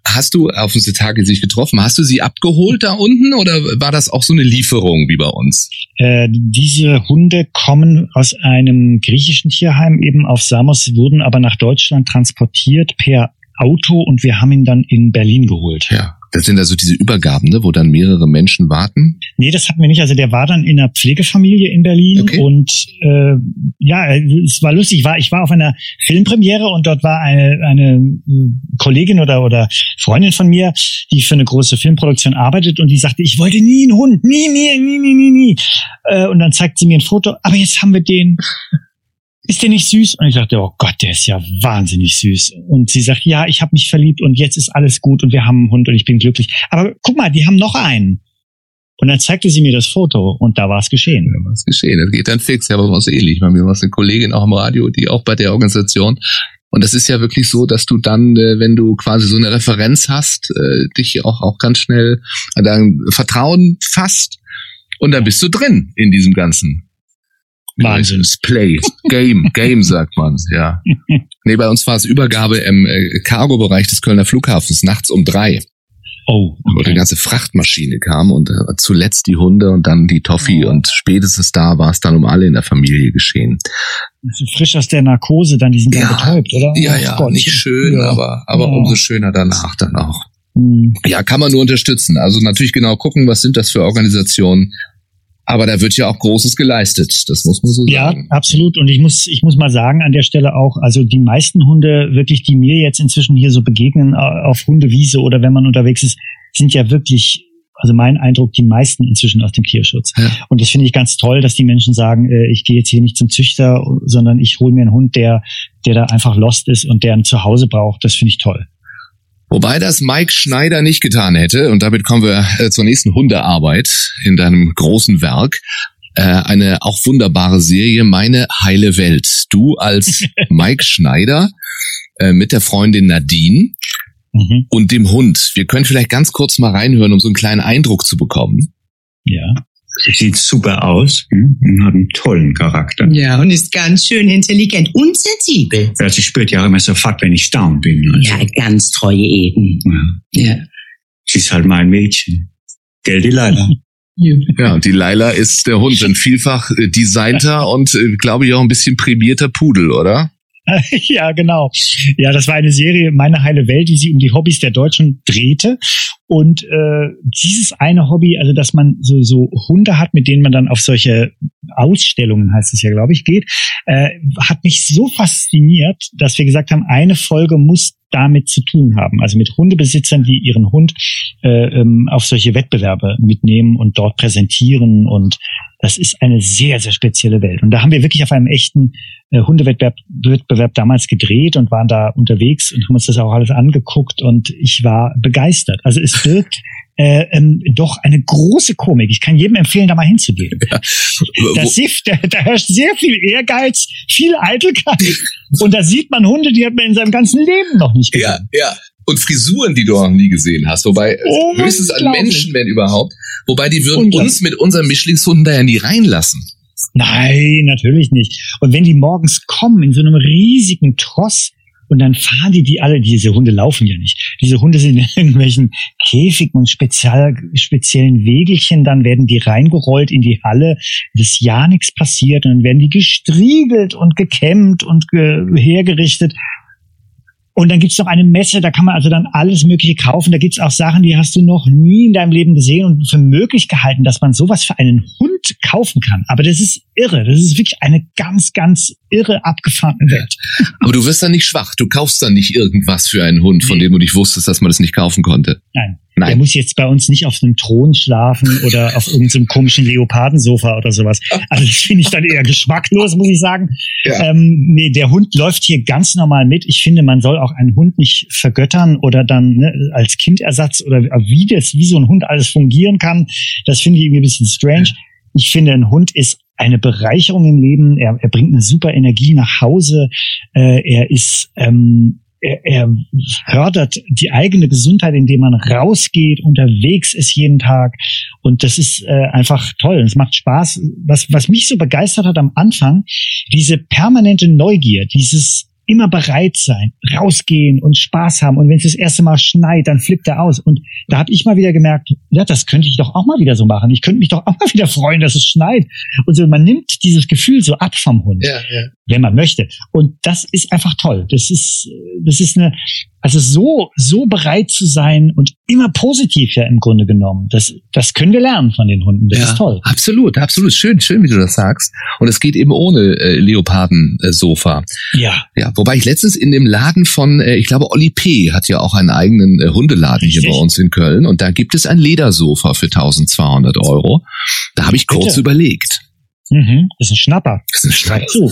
Speaker 2: Hast du auf diese Tage sich getroffen? Hast du sie abgeholt da unten oder war das auch so eine Lieferung wie bei uns?
Speaker 4: Äh, diese Hunde kommen aus einem griechischen Tierheim eben auf Samos, wurden aber nach Deutschland transportiert per Auto und wir haben ihn dann in Berlin geholt.
Speaker 2: Ja. Das sind also diese Übergaben, ne, wo dann mehrere Menschen warten?
Speaker 4: Nee, das hatten wir nicht. Also der war dann in einer Pflegefamilie in Berlin okay. und äh, ja, es war lustig. Ich war, ich war auf einer Filmpremiere und dort war eine, eine Kollegin oder, oder Freundin von mir, die für eine große Filmproduktion arbeitet und die sagte, ich wollte nie einen Hund, nie, nie, nie, nie, nie, nie. Äh, und dann zeigt sie mir ein Foto, aber jetzt haben wir den ist der nicht süß? Und ich dachte, oh Gott, der ist ja wahnsinnig süß. Und sie sagt, ja, ich habe mich verliebt und jetzt ist alles gut und wir haben einen Hund und ich bin glücklich. Aber guck mal, die haben noch einen. Und dann zeigte sie mir das Foto und da war es geschehen.
Speaker 2: Da war es geschehen. Das geht dann fix. Ja, aber was ähnlich. Bei mir war es eine Kollegin auch im Radio, die auch bei der Organisation. Und das ist ja wirklich so, dass du dann, äh, wenn du quasi so eine Referenz hast, äh, dich auch, auch ganz schnell an dein Vertrauen fasst Und dann bist du drin in diesem ganzen
Speaker 4: Wahnsinn.
Speaker 2: Play, Game, Game sagt man, ja. Nee, bei uns war es Übergabe im äh, Cargo-Bereich des Kölner Flughafens nachts um drei.
Speaker 4: Oh,
Speaker 2: Wo die
Speaker 4: okay.
Speaker 2: ganze Frachtmaschine kam und äh, zuletzt die Hunde und dann die Toffee
Speaker 4: Oh.
Speaker 2: und spätestens da war es dann um alle in der Familie geschehen.
Speaker 4: frisch aus der Narkose, dann die sind
Speaker 2: Ja.
Speaker 4: betäubt, oder?
Speaker 2: Ja, ja,
Speaker 4: Gott.
Speaker 2: nicht schön,
Speaker 4: Ja.
Speaker 2: aber, aber
Speaker 4: Ja.
Speaker 2: umso schöner danach dann auch.
Speaker 4: Hm.
Speaker 2: Ja, kann man nur unterstützen. Also natürlich genau gucken, was sind das für Organisationen. Aber da wird ja auch Großes geleistet. Das muss man so
Speaker 4: Ja,
Speaker 2: sagen.
Speaker 4: absolut. Und ich muss, ich muss mal sagen an der Stelle auch, also die meisten Hunde wirklich, die mir jetzt inzwischen hier so begegnen äh, auf Hundewiese oder wenn man unterwegs ist, sind ja wirklich, also mein Eindruck, die meisten inzwischen aus dem Tierschutz.
Speaker 2: Ja.
Speaker 4: Und das finde ich ganz toll, dass die Menschen sagen, äh, ich gehe jetzt hier nicht zum Züchter, sondern ich hole mir einen Hund, der, der da einfach lost ist und der ein Zuhause braucht. Das finde ich toll.
Speaker 2: Wobei das Mike Schneider nicht getan hätte. Und damit kommen wir äh, zur nächsten Hundearbeit in deinem großen Werk. Äh, eine auch wunderbare Serie, Meine heile Welt. Du als Mike Schneider äh, mit der Freundin Nadine
Speaker 4: Mhm.
Speaker 2: und dem Hund. Wir können vielleicht ganz kurz mal reinhören, um so einen kleinen Eindruck zu bekommen.
Speaker 4: Ja.
Speaker 5: Sie sieht super aus hm, und hat einen tollen Charakter.
Speaker 6: Ja, und ist ganz schön intelligent und sensibel.
Speaker 5: Ja, sie spürt ja auch immer sofort, wenn ich down bin. Also,
Speaker 6: Ja, ganz treue Eden.
Speaker 5: ja.
Speaker 6: Ja.
Speaker 5: Sie ist halt mein Mädchen. Gell, die leider.
Speaker 2: Ja, und die Laila ist der Hund, ein vielfach äh, designter und äh, glaube ich auch ein bisschen prämierter Pudel, oder?
Speaker 4: ja, genau. Ja, das war eine Serie, Meine heile Welt, die sich um die Hobbys der Deutschen drehte. Und äh, dieses eine Hobby, also dass man so, so Hunde hat, mit denen man dann auf solche Ausstellungen, heißt es ja, glaube ich, geht, äh, hat mich so fasziniert, dass wir gesagt haben, eine Folge muss damit zu tun haben. Also mit Hundebesitzern, die ihren Hund äh, ähm, auf solche Wettbewerbe mitnehmen und dort präsentieren. Und das ist eine sehr, sehr spezielle Welt. Und da haben wir wirklich auf einem echten äh, Hundewettbewerb Wettbewerb damals gedreht und waren da unterwegs und haben uns das auch alles angeguckt und ich war begeistert. Also es wirkt äh, ähm, doch eine große Komik. Ich kann jedem empfehlen, da mal hinzugehen. Das Sift, da, da herrscht sehr viel Ehrgeiz, viel Eitelkeit und da sieht man Hunde, die hat man in seinem ganzen Leben noch nicht gesehen.
Speaker 2: Ja, ja. Und Frisuren, die du noch nie gesehen hast. Wobei
Speaker 4: Oh,
Speaker 2: höchstens an. Menschen, wenn überhaupt. Wobei die würden uns mit unseren Mischlingshunden da ja nie reinlassen.
Speaker 4: Nein, natürlich nicht. Und wenn die morgens kommen in so einem riesigen Tross und dann fahren die die alle, diese Hunde laufen ja nicht. Diese Hunde sind in irgendwelchen Käfigen und spezial, speziellen Wegelchen, dann werden die reingerollt in die Halle, dass ja nichts passiert und dann werden die gestriegelt und gekämmt und ge hergerichtet. Und dann gibt's noch eine Messe, da kann man also dann alles Mögliche kaufen. Da gibt's auch Sachen, die hast du noch nie in deinem Leben gesehen und für möglich gehalten, dass man sowas für einen Hund kaufen kann. Aber das ist irre. Das ist wirklich eine ganz, ganz irre abgefahrene Welt.
Speaker 2: Aber du wirst dann nicht schwach. Du kaufst dann nicht irgendwas für einen Hund, von
Speaker 4: Nee.
Speaker 2: dem du nicht wusstest, dass man das nicht kaufen konnte.
Speaker 4: Nein. Der
Speaker 2: Nein.
Speaker 4: muss jetzt bei uns nicht auf einem Thron schlafen oder auf irgendeinem komischen Leopardensofa oder sowas. Also das finde ich dann eher geschmacklos, muss ich sagen.
Speaker 2: Ja.
Speaker 4: Ähm, nee, der Hund läuft hier ganz normal mit. Ich finde, man soll auch einen Hund nicht vergöttern oder dann ne, als Kindersatz oder wie das, wie so ein Hund alles fungieren kann. Das finde ich irgendwie ein bisschen strange. Ich finde, ein Hund ist eine Bereicherung im Leben. Er, er bringt eine super Energie nach Hause. Äh, er ist ähm, er, er fördert die eigene Gesundheit, indem man rausgeht, unterwegs ist jeden Tag. Und das ist äh, einfach toll. Es macht Spaß. Was, was mich so begeistert hat am Anfang, diese permanente Neugier, dieses immer bereit sein, rausgehen und Spaß haben. Und wenn es das erste Mal schneit, dann flippt er aus. Und da habe ich mal wieder gemerkt, ja, das könnte ich doch auch mal wieder so machen. Ich könnte mich doch auch mal wieder freuen, dass es schneit. Und so, man nimmt dieses Gefühl so ab vom Hund
Speaker 2: Ja, ja.
Speaker 4: Wenn man möchte. Und das ist einfach toll. Das ist, das ist eine, also so, so bereit zu sein und immer positiv ja im Grunde genommen. Das, das können wir lernen von den Hunden. Das
Speaker 2: ja,
Speaker 4: ist toll.
Speaker 2: Absolut, absolut. Schön, schön, wie du das sagst. Und es geht eben ohne äh, Leoparden-Sofa.
Speaker 4: Ja.
Speaker 2: Ja, wobei ich letztens in dem Laden von, äh, ich glaube, Olli P. hat ja auch einen eigenen äh, Hundeladen hier
Speaker 4: Richtig.
Speaker 2: bei uns in Köln und da gibt es ein Ledersofa für 1200 Euro. Da habe ich kurz
Speaker 4: Bitte.
Speaker 2: überlegt.
Speaker 4: Mhm. Das ist ein Schnapper.
Speaker 2: Das ist ein
Speaker 4: zu.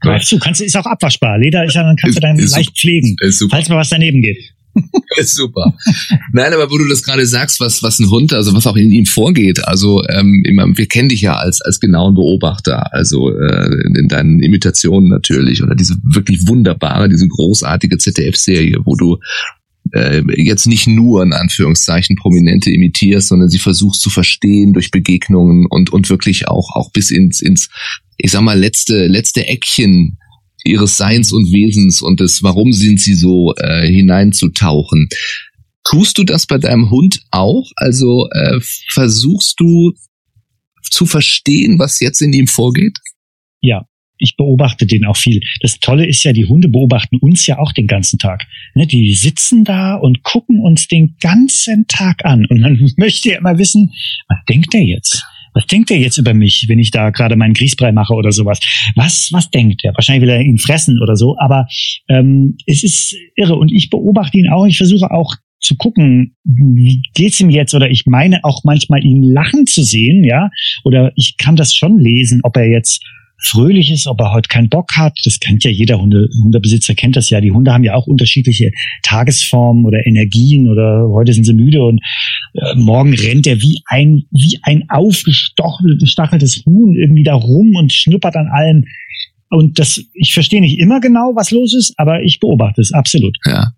Speaker 4: Greif zu. Kannst, du- ist auch abwaschbar. Leder ist ja, dann kannst du
Speaker 2: Ist-
Speaker 4: dann
Speaker 2: ist
Speaker 4: leicht pflegen.
Speaker 2: Ist super.
Speaker 4: Falls mal was daneben geht.
Speaker 2: Ist super. Nein, aber wo du das gerade sagst, was, was ein Hund, also was auch in ihm vorgeht, also ähm, immer, wir kennen dich ja als, als genauen Beobachter, also äh, in deinen Imitationen natürlich, oder diese wirklich wunderbare, diese großartige ZDF-Serie, wo du äh, jetzt nicht nur in Anführungszeichen Prominente imitierst, sondern sie versuchst zu verstehen durch Begegnungen und und wirklich auch auch bis ins ins ich sag mal letzte letzte Eckchen ihres Seins und Wesens und des Warum sind sie so äh, hineinzutauchen. Tust du das bei deinem Hund auch? Also äh, versuchst du zu verstehen, was jetzt in ihm vorgeht?
Speaker 4: Ja, ich beobachte den auch viel. Das Tolle ist ja, die Hunde beobachten uns ja auch den ganzen Tag. Ne, die sitzen da und gucken uns den ganzen Tag an. Und man möchte ja immer wissen, was denkt der jetzt? Was denkt der jetzt über mich, wenn ich da gerade meinen Grießbrei mache oder sowas? Was, was denkt er? Wahrscheinlich will er ihn fressen oder so. Aber ähm, es ist irre. Und ich beobachte ihn auch. Ich versuche auch zu gucken, wie geht's ihm jetzt? Oder ich meine auch manchmal ihn lachen zu sehen, ja. Oder ich kann das schon lesen, ob er jetzt fröhlich ist, ob er heute keinen Bock hat. Das kennt ja jeder Hunde, Hundebesitzer kennt das ja. Die Hunde haben ja auch unterschiedliche Tagesformen oder Energien oder heute sind sie müde und äh, morgen rennt er wie ein, wie ein aufgestacheltes Huhn irgendwie da rum und schnuppert an allem. Und das, ich verstehe nicht immer genau, was los ist, aber ich beobachte es absolut.
Speaker 2: Ja.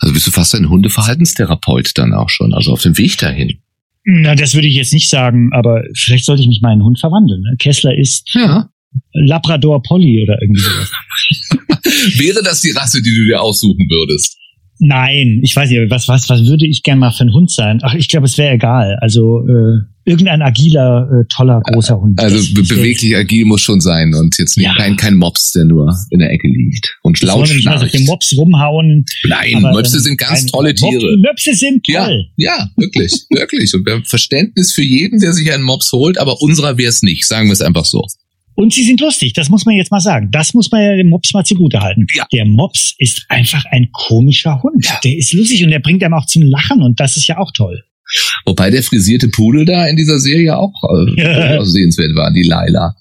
Speaker 2: Also bist du fast ein Hundeverhaltenstherapeut dann auch schon, also auf dem Weg dahin.
Speaker 4: Na, das würde ich jetzt nicht sagen, aber vielleicht sollte ich mich meinen Hund verwandeln. Ne? Kessler ist
Speaker 2: Ja.
Speaker 4: Labrador Polly oder irgendwie sowas.
Speaker 2: Wäre das die Rasse, die du dir aussuchen würdest?
Speaker 4: Nein, ich weiß nicht, was, was, was würde ich gern mal für ein Hund sein? Ach, ich glaube, es wäre egal. Also äh, irgendein agiler, äh, toller, großer Hund.
Speaker 2: Also be beweglich agil muss schon sein und jetzt nicht
Speaker 4: Ja.
Speaker 2: kein, kein Mops, der nur in der Ecke liegt und
Speaker 4: Ich
Speaker 2: laut
Speaker 4: wollte nicht auf den
Speaker 2: schnarcht.
Speaker 4: Mops rumhauen.
Speaker 2: Nein, Möpse sind ganz tolle Tiere.
Speaker 4: Möpse sind
Speaker 2: Ja,
Speaker 4: toll.
Speaker 2: ja, wirklich, wirklich. Und wir haben Verständnis für jeden, der sich einen Mops holt, aber unserer wäre es nicht. Sagen wir es einfach so.
Speaker 4: Und sie sind lustig, das muss man jetzt mal sagen. Das muss man ja dem Mops mal zugute halten.
Speaker 2: Ja.
Speaker 4: Der Mops ist einfach ein komischer Hund.
Speaker 2: Ja.
Speaker 4: Der ist lustig und der bringt einem auch zum Lachen und das ist ja auch toll.
Speaker 2: Wobei der frisierte Pudel da in dieser Serie auch äh, sehenswert war, die Laila.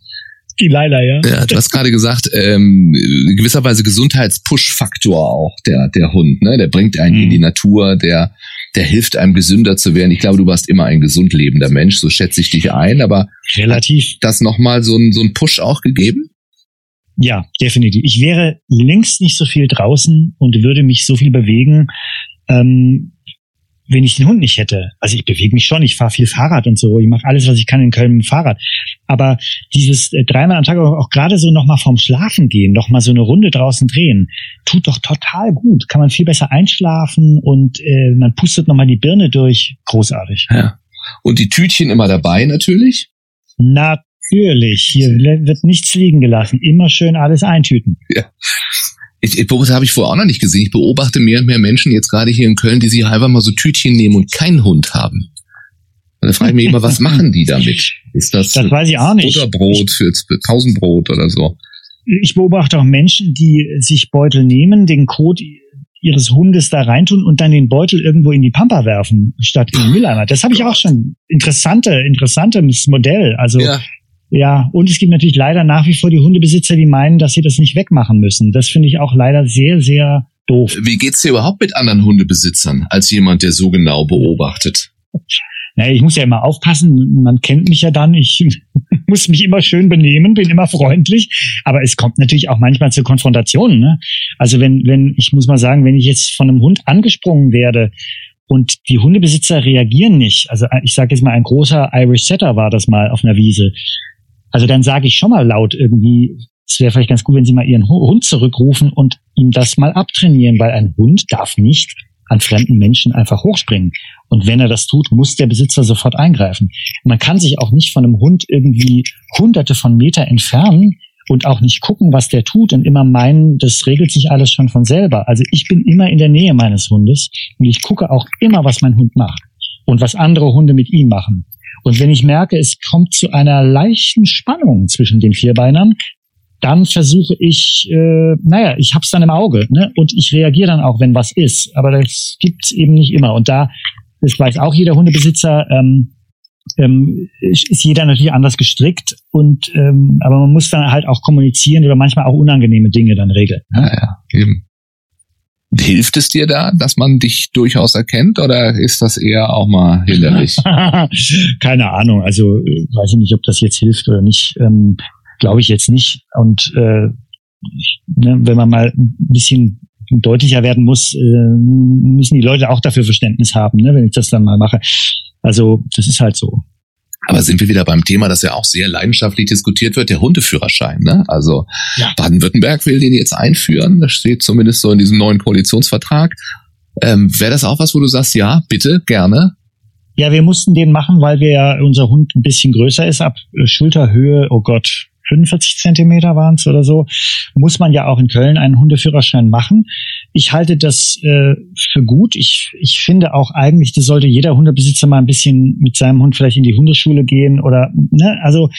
Speaker 4: Die Leila, ja.
Speaker 2: Ja, du hast gerade gesagt, ähm, gewisserweise Gesundheitspush-Faktor auch der der Hund, ne? Der bringt einen
Speaker 4: Mhm.
Speaker 2: in die Natur, der der hilft einem gesünder zu werden. Ich glaube, du warst immer ein gesund lebender Mensch, so schätze ich dich ein. Aber
Speaker 4: Relativ.
Speaker 2: das nochmal so ein so ein Push auch gegeben?
Speaker 4: Ja, definitiv. Ich wäre längst nicht so viel draußen und würde mich so viel bewegen, ähm, wenn ich den Hund nicht hätte. Also ich bewege mich schon, ich fahre viel Fahrrad und so, ich mache alles, was ich kann in Köln mit dem Fahrrad. Aber dieses äh, dreimal am Tag auch, auch gerade so nochmal vorm Schlafen gehen, nochmal so eine Runde draußen drehen, tut doch total gut. Kann man viel besser einschlafen und äh, man pustet nochmal die Birne durch. Großartig.
Speaker 2: Ja. Und die Tütchen immer dabei natürlich.
Speaker 4: Natürlich, hier wird nichts liegen gelassen. Immer schön alles eintüten.
Speaker 2: Ich, ich, das habe ich vorher auch noch nicht gesehen. Ich beobachte mehr und mehr Menschen jetzt gerade hier in Köln, die sich einfach mal so Tütchen nehmen und keinen Hund haben. Und da frage ich mich immer, was machen die damit? Ist das,
Speaker 4: Das weiß ich auch nicht.
Speaker 2: Butterbrot für, Pausenbrot oder so?
Speaker 4: ich beobachte auch Menschen, die sich Beutel nehmen, den Kot ihres Hundes da reintun und dann den Beutel irgendwo in die Pampa werfen, statt in den Mülleimer. Das habe ich auch schon. Interessante, interessantes Modell. Also ja. und es gibt natürlich leider nach wie vor die Hundebesitzer, die meinen, dass sie das nicht wegmachen müssen. Das finde ich auch leider sehr, sehr doof.
Speaker 2: Wie geht's dir überhaupt mit anderen Hundebesitzern als jemand, der so genau beobachtet?
Speaker 4: Naja, ich muss ja immer aufpassen, man kennt mich ja dann, ich muss mich immer schön benehmen, bin immer freundlich, aber es kommt natürlich auch manchmal zu Konfrontationen. Ne? Also wenn, wenn, ich muss mal sagen, wenn ich jetzt von einem Hund angesprungen werde und die Hundebesitzer reagieren nicht, also ich sage jetzt mal, ein großer Irish Setter war das mal auf einer Wiese, also dann sage ich schon mal laut irgendwie, es wäre vielleicht ganz gut, wenn Sie mal Ihren Hund zurückrufen und ihm das mal abtrainieren, weil ein Hund darf nicht an fremden Menschen einfach hochspringen. Und wenn er das tut, muss der Besitzer sofort eingreifen. Man kann sich auch nicht von einem Hund irgendwie hunderte von Meter entfernen und auch nicht gucken, was der tut und immer meinen, das regelt sich alles schon von selber. Also ich bin immer in der Nähe meines Hundes und ich gucke auch immer, was mein Hund macht und was andere Hunde mit ihm machen. Und wenn ich merke, es kommt zu einer leichten Spannung zwischen den Vierbeinern, dann versuche ich, äh, naja, ich hab's dann im Auge, ne? Und ich reagiere dann auch, wenn was ist. Aber das gibt's eben nicht immer. Und da, das weiß auch jeder Hundebesitzer, ähm, ähm, ist jeder natürlich anders gestrickt und ähm, aber man muss dann halt auch kommunizieren oder manchmal auch unangenehme Dinge dann regeln. Ne?
Speaker 2: Ja, ja, eben. Hilft es dir da, dass man dich durchaus erkennt oder ist das eher auch mal hinderlich?
Speaker 4: Keine Ahnung, also äh, weiß ich nicht, ob das jetzt hilft oder nicht. Ähm, Glaube ich jetzt nicht. Und äh, ich, ne, wenn man mal ein bisschen deutlicher werden muss, äh, müssen die Leute auch dafür Verständnis haben, ne, wenn ich das dann mal mache. Also das ist halt so.
Speaker 2: Aber sind wir wieder beim Thema, das ja auch sehr leidenschaftlich diskutiert wird, der Hundeführerschein. Ne? Also
Speaker 4: Ja.
Speaker 2: Baden-Württemberg will den jetzt einführen. Das steht zumindest so in diesem neuen Koalitionsvertrag. Ähm, Wäre das auch was, wo du sagst, ja, bitte, gerne?
Speaker 4: Ja, wir mussten den machen, weil wir ja unser Hund ein bisschen größer ist, ab Schulterhöhe, oh Gott, 45 Zentimeter waren es oder so, muss man ja auch in Köln einen Hundeführerschein machen. Ich halte das äh, für gut. Ich, ich finde auch eigentlich, das sollte jeder Hundebesitzer mal ein bisschen mit seinem Hund vielleicht in die Hundeschule gehen oder, ne, also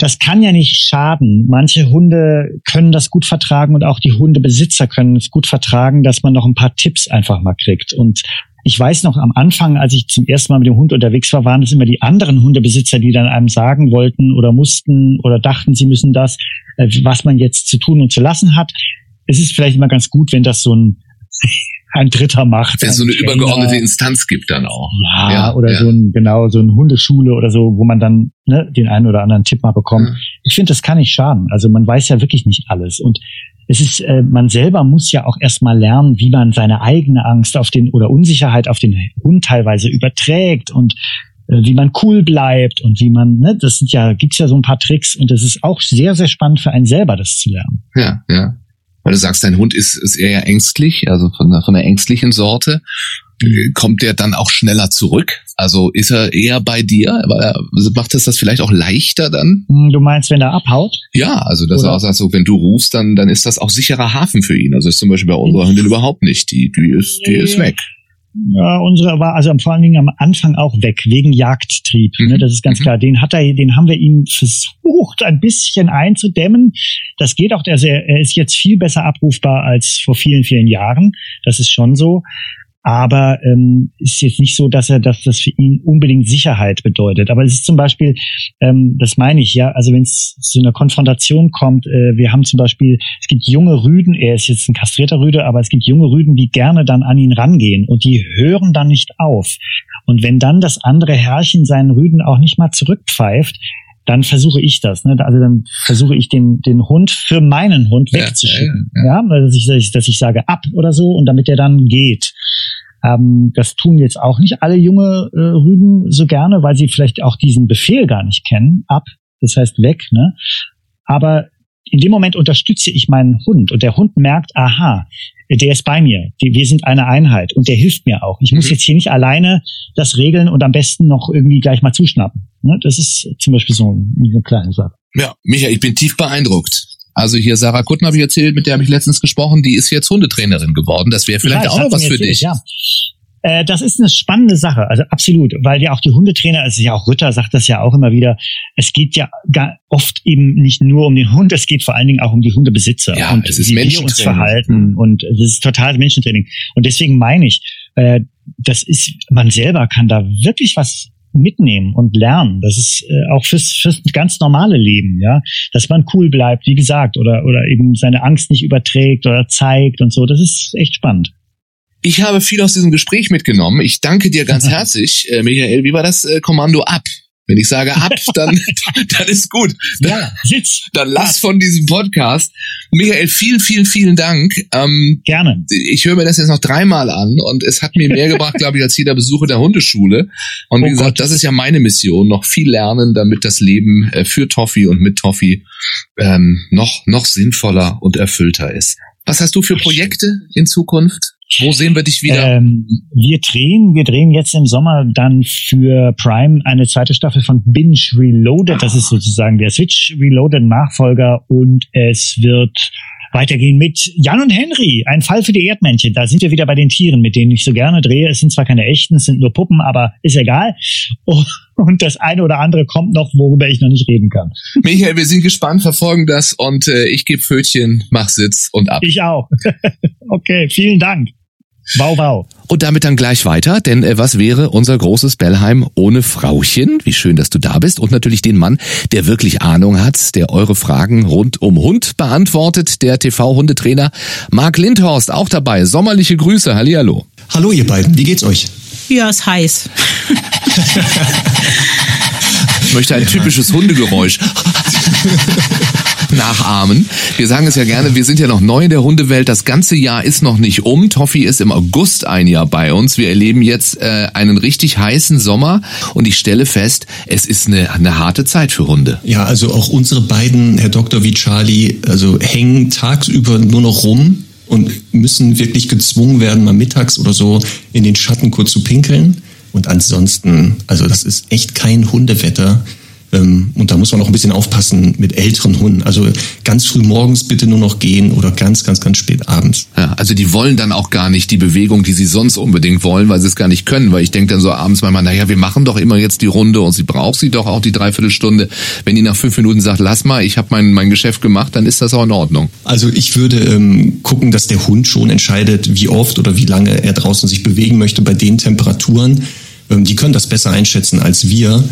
Speaker 4: das kann ja nicht schaden. Manche Hunde können das gut vertragen und auch die Hundebesitzer können es gut vertragen, dass man noch ein paar Tipps einfach mal kriegt. Und ich weiß noch am Anfang, als ich zum ersten Mal mit dem Hund unterwegs war, waren es immer die anderen Hundebesitzer, die dann einem sagen wollten oder mussten oder dachten, sie müssen das, äh, was man jetzt zu tun und zu lassen hat. Es ist vielleicht immer ganz gut, wenn das so ein, ein Dritter macht.
Speaker 2: Wenn es so
Speaker 4: ein
Speaker 2: eine
Speaker 4: Trainer.
Speaker 2: übergeordnete Instanz gibt dann auch.
Speaker 4: Ja,
Speaker 2: Ja,
Speaker 4: oder
Speaker 2: ja.
Speaker 4: so ein, genau, so eine Hundeschule oder so, wo man dann ne, den einen oder anderen Tipp mal bekommt.
Speaker 2: Ja.
Speaker 4: Ich finde, das kann nicht schaden. Also man weiß ja wirklich nicht alles. Und es ist, äh, man selber muss ja auch erstmal lernen, wie man seine eigene Angst auf den oder Unsicherheit auf den Hund teilweise überträgt und äh, wie man cool bleibt und wie man, ne, das sind ja, gibt's ja so ein paar Tricks und es ist auch sehr, sehr spannend für einen selber, das zu lernen.
Speaker 2: Ja, ja. Weil du sagst, dein Hund ist, ist eher ängstlich, also von von der ängstlichen Sorte. Äh, Kommt der dann auch schneller zurück? Also ist er eher bei dir? Er, macht es das vielleicht auch leichter dann?
Speaker 4: Hm, Du meinst, wenn er abhaut?
Speaker 2: Ja, also dass
Speaker 4: Oder-
Speaker 2: er auch sagt, so, wenn du rufst, dann, dann ist das auch sicherer Hafen für ihn. Also ist zum Beispiel bei unserer Hündin überhaupt nicht. Die, die ist, die ist weg.
Speaker 4: Ja, unsere war also vor allen Dingen am Anfang auch weg, wegen Jagdtrieb.
Speaker 2: Mhm.
Speaker 4: Ne, das ist ganz
Speaker 2: Mhm.
Speaker 4: klar. Den hat er, den haben wir ihm versucht, ein bisschen einzudämmen. Das geht auch, also er ist jetzt viel besser abrufbar als vor vielen, vielen Jahren. Das ist schon so. Aber ähm, ist jetzt nicht so, dass er, dass das für ihn unbedingt Sicherheit bedeutet. Aber es ist zum Beispiel, ähm, das meine ich ja, also wenn es zu einer Konfrontation kommt, äh, wir haben zum Beispiel, es gibt junge Rüden, er ist jetzt ein kastrierter Rüde, aber es gibt junge Rüden, die gerne dann an ihn rangehen und die hören dann nicht auf. Und wenn dann das andere Herrchen seinen Rüden auch nicht mal zurückpfeift, dann versuche ich das. Ne? Also dann versuche ich den, den Hund für meinen Hund
Speaker 2: Ja,
Speaker 4: wegzuschicken.
Speaker 2: ja,
Speaker 4: Ja, dass, ich, dass, ich, dass ich sage ab oder so und damit er dann geht. Ähm, das tun jetzt auch nicht alle junge äh, Rüden so gerne, weil sie vielleicht auch diesen Befehl gar nicht kennen. Ab, das heißt weg. Ne? Aber in dem Moment unterstütze ich meinen Hund und der Hund merkt, aha, der ist bei mir, wir sind eine Einheit und der hilft mir auch. Ich muss
Speaker 2: Mhm.
Speaker 4: jetzt hier nicht alleine das regeln und am besten noch irgendwie gleich mal zuschnappen. Ne? Das ist zum Beispiel so eine kleine Sache.
Speaker 2: Ja, Michael, ich bin tief beeindruckt. Also hier Sarah Kutten habe ich erzählt, mit der habe ich letztens gesprochen, die ist jetzt Hundetrainerin geworden. Das wäre vielleicht
Speaker 4: Ja,
Speaker 2: auch noch was für
Speaker 4: erzählt,
Speaker 2: dich.
Speaker 4: Ja. Äh, das ist eine spannende Sache, also absolut, weil ja auch die Hundetrainer, also ja auch Rütter sagt das ja auch immer wieder, es geht ja oft eben nicht nur um den Hund, es geht vor allen Dingen auch um die Hundebesitzer
Speaker 2: Ja,
Speaker 4: und
Speaker 2: es ist
Speaker 4: wie wir uns verhalten und es ist total Menschentraining. Und deswegen meine ich, äh, das ist, man selber kann da wirklich was mitnehmen und lernen. Das ist äh, auch fürs, fürs ganz normale Leben, ja, dass man cool bleibt, wie gesagt, oder oder eben seine Angst nicht überträgt oder zeigt und so. Das ist echt spannend.
Speaker 2: Ich habe viel aus diesem Gespräch mitgenommen. Ich danke dir ganz herzlich, äh, Michael. Wie war das äh, Kommando ab? Wenn ich sage ab, dann, dann ist gut.
Speaker 4: Ja, Sitz.
Speaker 2: Dann lass von diesem Podcast. Michael, vielen, vielen, vielen Dank. Ähm,
Speaker 4: Gerne.
Speaker 2: ich höre mir das jetzt noch dreimal an und es hat mir mehr gebracht, glaube ich, als jeder Besucher der Hundeschule. Und wie
Speaker 4: Oh
Speaker 2: gesagt,
Speaker 4: Gott.
Speaker 2: das ist ja meine Mission, noch viel lernen, damit das Leben äh, für Toffee und mit Toffee ähm, noch, noch sinnvoller und erfüllter ist. Was hast du für Projekte in Zukunft? Wo sehen wir dich wieder?
Speaker 4: Ähm, wir drehen, wir drehen jetzt im Sommer dann für Prime eine zweite Staffel von Binge Reloaded. Das ist sozusagen der Switch Reloaded Nachfolger und es wird weitergehen mit Jan und Henry, ein Fall für die Erdmännchen. Da sind wir wieder bei den Tieren, mit denen ich so gerne drehe. Es sind zwar keine echten, es sind nur Puppen, aber ist egal. Und das eine oder andere kommt noch, worüber ich noch nicht reden kann.
Speaker 2: Michael, wir sind gespannt, verfolgen das und äh, ich gebe Pfötchen, mach Sitz und ab.
Speaker 4: Ich auch. okay, vielen Dank. Wow, wow.
Speaker 2: Und damit dann gleich weiter, denn äh, was wäre unser großes Bellheim ohne Frauchen? Wie schön, dass du da bist. Und natürlich den Mann, der wirklich Ahnung hat, der eure Fragen rund um Hund beantwortet, der TV-Hundetrainer Marc Lindhorst, auch dabei. Sommerliche Grüße, Hallihallo.
Speaker 7: Hallo ihr beiden, wie geht's euch?
Speaker 8: Ja, ist heiß.
Speaker 2: Ich möchte ein typisches Hundegeräusch. nachahmen. Wir sagen es ja gerne, wir sind ja noch neu in der Hundewelt. Das ganze Jahr ist noch nicht um. Toffi ist im August ein Jahr bei uns. Wir erleben jetzt äh, einen richtig heißen Sommer und ich stelle fest, es ist eine, eine harte Zeit für Hunde.
Speaker 7: Ja, also auch unsere beiden, Herr Doktor wie Charlie, also hängen tagsüber nur noch rum und müssen wirklich gezwungen werden, mal mittags oder so in den Schatten kurz zu pinkeln. Und ansonsten, also das ist echt kein Hundewetter. Ähm, und da muss man auch ein bisschen aufpassen mit älteren Hunden. Also ganz früh morgens bitte nur noch gehen oder ganz, ganz, ganz spät abends.
Speaker 2: Ja, also die wollen dann auch gar nicht die Bewegung, die sie sonst unbedingt wollen, weil sie es gar nicht können. Weil ich denke dann so abends manchmal, naja, wir machen doch immer jetzt die Runde und sie braucht sie doch auch die Dreiviertelstunde. Wenn die nach fünf Minuten sagt, lass mal, ich habe mein, mein Geschäft gemacht, dann ist das auch in Ordnung.
Speaker 7: Also ich würde ähm, gucken, dass der Hund schon entscheidet, wie oft oder wie lange er draußen sich bewegen möchte bei den Temperaturen. Ähm, die können das besser einschätzen als wir.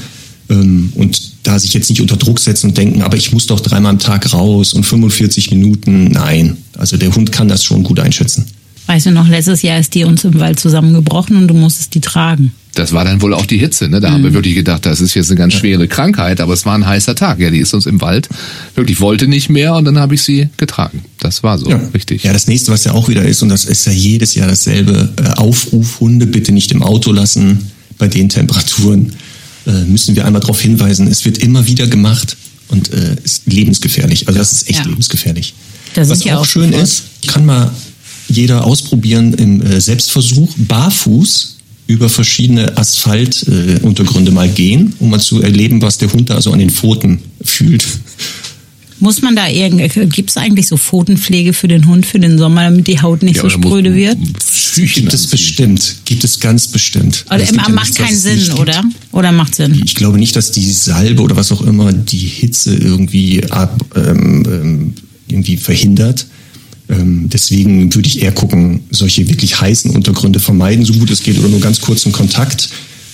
Speaker 7: Ähm, und da sich jetzt nicht unter Druck setzen und denken, aber ich muss doch dreimal am Tag raus und 45 Minuten. Nein, also der Hund kann das schon gut einschätzen.
Speaker 8: Weißt du noch, letztes Jahr ist die uns im Wald zusammengebrochen und du musstest die tragen.
Speaker 2: Das war dann wohl auch die Hitze, ne? Da haben wir wirklich gedacht, das ist jetzt eine ganz schwere Krankheit, aber es war ein heißer Tag. Ja, die ist uns im Wald wirklich wollte nicht mehr und dann habe ich sie getragen. Das war so,
Speaker 7: Ja.
Speaker 2: richtig.
Speaker 7: Ja, das nächste, was ja auch wieder ist, und das ist ja jedes Jahr dasselbe, äh, Aufruf, Hunde bitte nicht im Auto lassen bei den Temperaturen, müssen wir einmal darauf hinweisen, es wird immer wieder gemacht und äh, ist lebensgefährlich. Also das ist echt
Speaker 8: Ja.
Speaker 7: lebensgefährlich. Was auch
Speaker 8: auch
Speaker 7: schön
Speaker 8: sofort-
Speaker 7: ist, kann mal jeder ausprobieren im äh, Selbstversuch, barfuß über verschiedene Asphaltuntergründe äh, mal gehen, um mal zu erleben, was der Hund da so an den Pfoten fühlt.
Speaker 8: Muss man da irgendwie, gibt es eigentlich so Pfotenpflege für den Hund für den Sommer, damit die Haut nicht
Speaker 2: Ja,
Speaker 8: so spröde wird?
Speaker 2: Schüchen
Speaker 7: Gibt es
Speaker 2: anziehen.
Speaker 7: bestimmt, gibt es ganz bestimmt.
Speaker 8: Oder
Speaker 7: Es ja
Speaker 8: macht keinen Sinn, oder? Oder macht Sinn?
Speaker 7: Ich glaube nicht, dass die Salbe oder was auch immer die Hitze irgendwie ab, ähm, ähm, irgendwie verhindert. Ähm, deswegen würde ich eher gucken, solche wirklich heißen Untergründe vermeiden, so gut es geht, oder nur ganz kurzen Kontakt.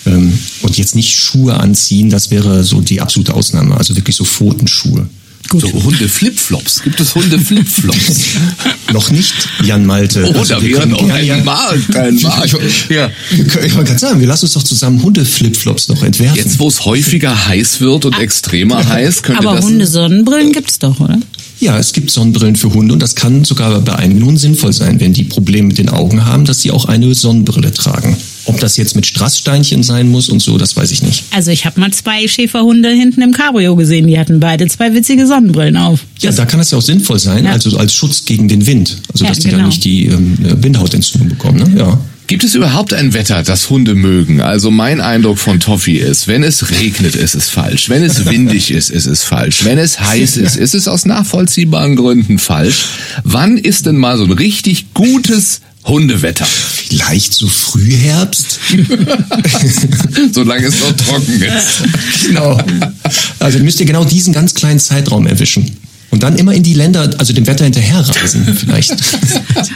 Speaker 7: Ähm, und jetzt nicht Schuhe anziehen, das wäre so die absolute Ausnahme. Also wirklich so Pfotenschuhe.
Speaker 2: So Hunde-Flipflops. Gibt es Hunde-Flipflops?
Speaker 7: Noch nicht, Jan Malte.
Speaker 2: Oh,
Speaker 7: Also
Speaker 2: da
Speaker 7: wir
Speaker 2: wäre
Speaker 7: können
Speaker 2: noch
Speaker 7: gerne
Speaker 2: ein
Speaker 7: ja-
Speaker 2: Markt, ein Markt. Ja.
Speaker 7: Ich wollte gerade sagen, wir lassen uns doch zusammen Hunde-Flipflops noch entwerfen.
Speaker 2: Jetzt, wo es häufiger heiß wird und extremer heiß, könnte
Speaker 8: Aber
Speaker 2: das...
Speaker 8: Hundesonnenbrillen gibt's doch, oder?
Speaker 7: Ja, es gibt Sonnenbrillen für Hunde und das kann sogar bei einigen Hunden sinnvoll sein, wenn die Probleme mit den Augen haben, dass sie auch eine Sonnenbrille tragen. Ob das jetzt mit Strasssteinchen sein muss und so, das weiß ich nicht.
Speaker 8: Also ich habe mal zwei Schäferhunde hinten im Cabrio gesehen, die hatten beide zwei witzige Sonnenbrillen auf.
Speaker 7: Ja, da kann es ja auch sinnvoll sein,
Speaker 8: Ja.
Speaker 7: also als Schutz gegen den Wind. Also
Speaker 8: Ja,
Speaker 7: dass die
Speaker 8: genau.
Speaker 7: dann nicht die ähm, Bindehautentzündung bekommen. Ne? Ja.
Speaker 2: Gibt es überhaupt ein Wetter, das Hunde mögen? Also mein Eindruck von Toffi ist, wenn es regnet, ist es falsch. Wenn es windig ist, ist es falsch. Wenn es heiß ist, ist es aus nachvollziehbaren Gründen falsch. Wann ist denn mal so ein richtig gutes Hundewetter?
Speaker 7: Vielleicht so Frühherbst.
Speaker 2: Solange es noch trocken ist.
Speaker 7: genau. Also müsst ihr genau diesen ganz kleinen Zeitraum erwischen. Und dann immer in die Länder, also dem Wetter hinterherreisen vielleicht.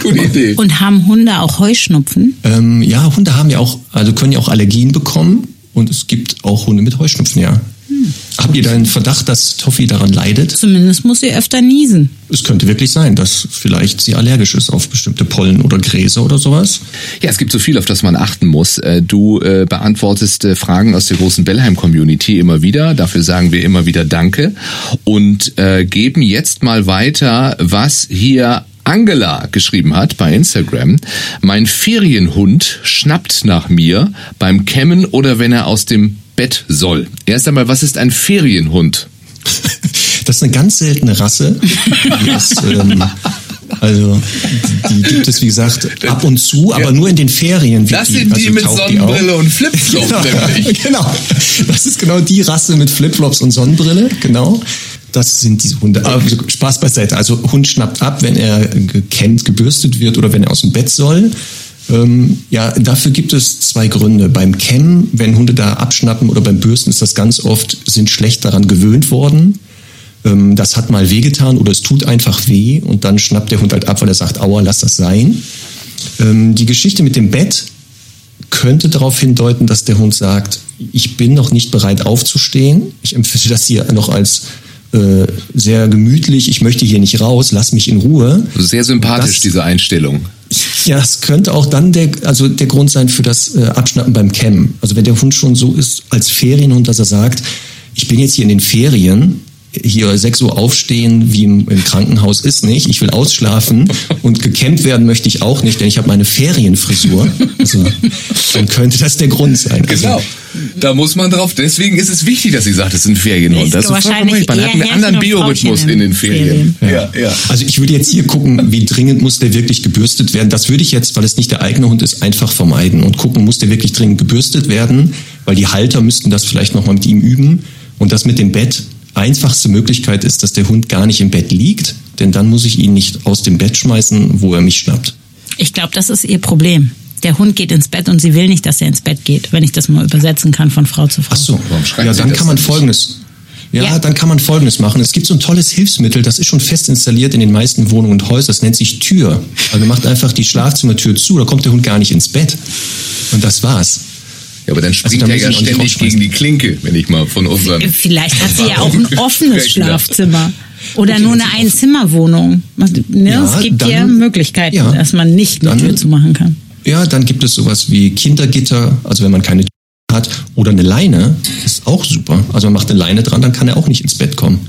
Speaker 2: Gute Idee.
Speaker 8: Und haben Hunde auch Heuschnupfen?
Speaker 7: ähm, ja, Hunde haben ja auch, also können ja auch Allergien bekommen. Und es gibt auch Hunde mit Heuschnupfen, ja. Habt ihr da einen Verdacht, dass Toffi daran leidet?
Speaker 8: Zumindest muss sie öfter niesen.
Speaker 7: Es könnte wirklich sein, dass vielleicht sie allergisch ist auf bestimmte Pollen oder Gräser oder sowas.
Speaker 2: Ja, es gibt so viel, auf das man achten muss. Äh, Du äh, beantwortest äh, Fragen aus der großen Bellheim-Community immer wieder. Dafür sagen wir immer wieder Danke und äh, geben jetzt mal weiter, was hier Angela geschrieben hat bei Instagram. Mein Ferienhund schnappt nach mir beim Kämmen oder wenn er aus dem Bett soll. Erst einmal, was ist ein Ferienhund?
Speaker 7: Das ist eine ganz seltene Rasse. Die ist, ähm, also die gibt es, wie gesagt, ab und zu, aber nur in den Ferien.
Speaker 2: Das sind die
Speaker 7: also
Speaker 2: mit
Speaker 7: die
Speaker 2: Sonnenbrille
Speaker 7: auf.
Speaker 2: und Flipflop nämlich.
Speaker 7: genau. Das ist genau die Rasse mit Flipflops und Sonnenbrille, genau. Das sind diese Hunde. Aber Spaß beiseite. Also Hund schnappt ab, wenn er gekämmt, gebürstet wird oder wenn er aus dem Bett soll. Ähm, ja, dafür gibt es zwei Gründe. Beim Kämmen, wenn Hunde da abschnappen oder beim Bürsten ist das ganz oft, sind schlecht daran gewöhnt worden. Ähm, das hat mal wehgetan oder es tut einfach weh und dann schnappt der Hund halt ab, weil er sagt, aua, lass das sein. Ähm, die Geschichte mit dem Bett könnte darauf hindeuten, dass der Hund sagt, ich bin noch nicht bereit aufzustehen. Ich empfinde das hier noch als äh, sehr gemütlich. Ich möchte hier nicht raus. Lass mich in Ruhe.
Speaker 2: Sehr sympathisch,
Speaker 7: Das-
Speaker 2: diese Einstellung.
Speaker 7: Ja, das könnte auch dann der, also der Grund sein für das äh, Abschnappen beim Cammen. Also wenn der Hund schon so ist als Ferienhund, dass er sagt, ich bin jetzt hier in den Ferien, hier 6 Uhr aufstehen, wie im, im Krankenhaus ist nicht. Ich will ausschlafen und gekämmt werden möchte ich auch nicht, denn ich habe meine Ferienfrisur. Also, dann könnte das der Grund sein. Also,
Speaker 2: Genau. Da muss man drauf. Deswegen ist es wichtig, dass sie sagt, es ist ein Ferienhund. Das ist
Speaker 8: wahrscheinlich
Speaker 2: richtig. Man hat einen anderen Biorhythmus in den
Speaker 8: in
Speaker 2: Ferien. Ja, ja.
Speaker 7: Also ich würde jetzt hier gucken, wie dringend muss der wirklich gebürstet werden. Das würde ich jetzt, weil es nicht der eigene Hund ist, einfach vermeiden und gucken, muss der wirklich dringend gebürstet werden, weil die Halter müssten das vielleicht nochmal mit ihm üben. Und das mit dem Bett, einfachste Möglichkeit ist, dass der Hund gar nicht im Bett liegt, denn dann muss ich ihn nicht aus dem Bett schmeißen, wo er mich schnappt.
Speaker 8: Ich glaube, das ist ihr Problem. Der Hund geht ins Bett und sie will nicht, dass er ins Bett geht, wenn ich das mal übersetzen kann von Frau zu Frau.
Speaker 7: Ach so,
Speaker 2: Warum schreibt
Speaker 7: ja,
Speaker 2: sie
Speaker 7: dann
Speaker 2: das
Speaker 7: kann man? Folgendes. Ja,
Speaker 8: Ja.
Speaker 7: dann kann man Folgendes machen. Es gibt so ein tolles Hilfsmittel, das ist schon fest installiert in den meisten Wohnungen und Häusern. Das nennt sich Tür. Also man macht einfach die Schlafzimmertür zu, da kommt der Hund gar nicht ins Bett. Und das war's.
Speaker 2: Ja, aber dann springt
Speaker 7: da
Speaker 2: er ja ständig gegen die Klinke, wenn ich mal von unseren.
Speaker 8: Vielleicht hat sie ja auch ein offenes. Schlafzimmer. Oder nur eine Einzimmerwohnung. Ne?
Speaker 7: Ja,
Speaker 8: es gibt
Speaker 7: dann-
Speaker 8: ja Möglichkeiten,
Speaker 7: ja,
Speaker 8: dass man nicht eine
Speaker 7: dann-
Speaker 8: Tür zu machen kann.
Speaker 7: Ja, dann gibt es sowas wie Kindergitter, also wenn man keine Tür hat, oder eine Leine, ist auch super. Also man macht eine Leine dran, dann kann er auch nicht ins Bett kommen.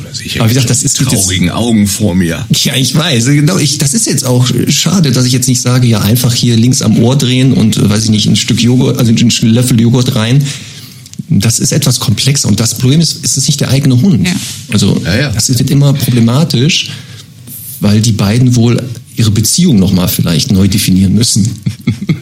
Speaker 2: Oder sicher.
Speaker 7: Aber wie gesagt, das ist
Speaker 2: mit traurigen Augen vor mir.
Speaker 7: Ja, ich weiß, genau. Ich, das ist jetzt auch schade, dass ich jetzt nicht sage, ja, einfach hier links am Ohr drehen und, weiß ich nicht, ein Stück Joghurt, also einen Löffel Joghurt rein. Das ist etwas komplexer. Und das Problem ist, es ist nicht der eigene Hund.
Speaker 8: Ja.
Speaker 7: Also,
Speaker 2: Ja, ja.
Speaker 7: das wird immer problematisch, weil die beiden wohl ihre Beziehung nochmal vielleicht neu definieren müssen.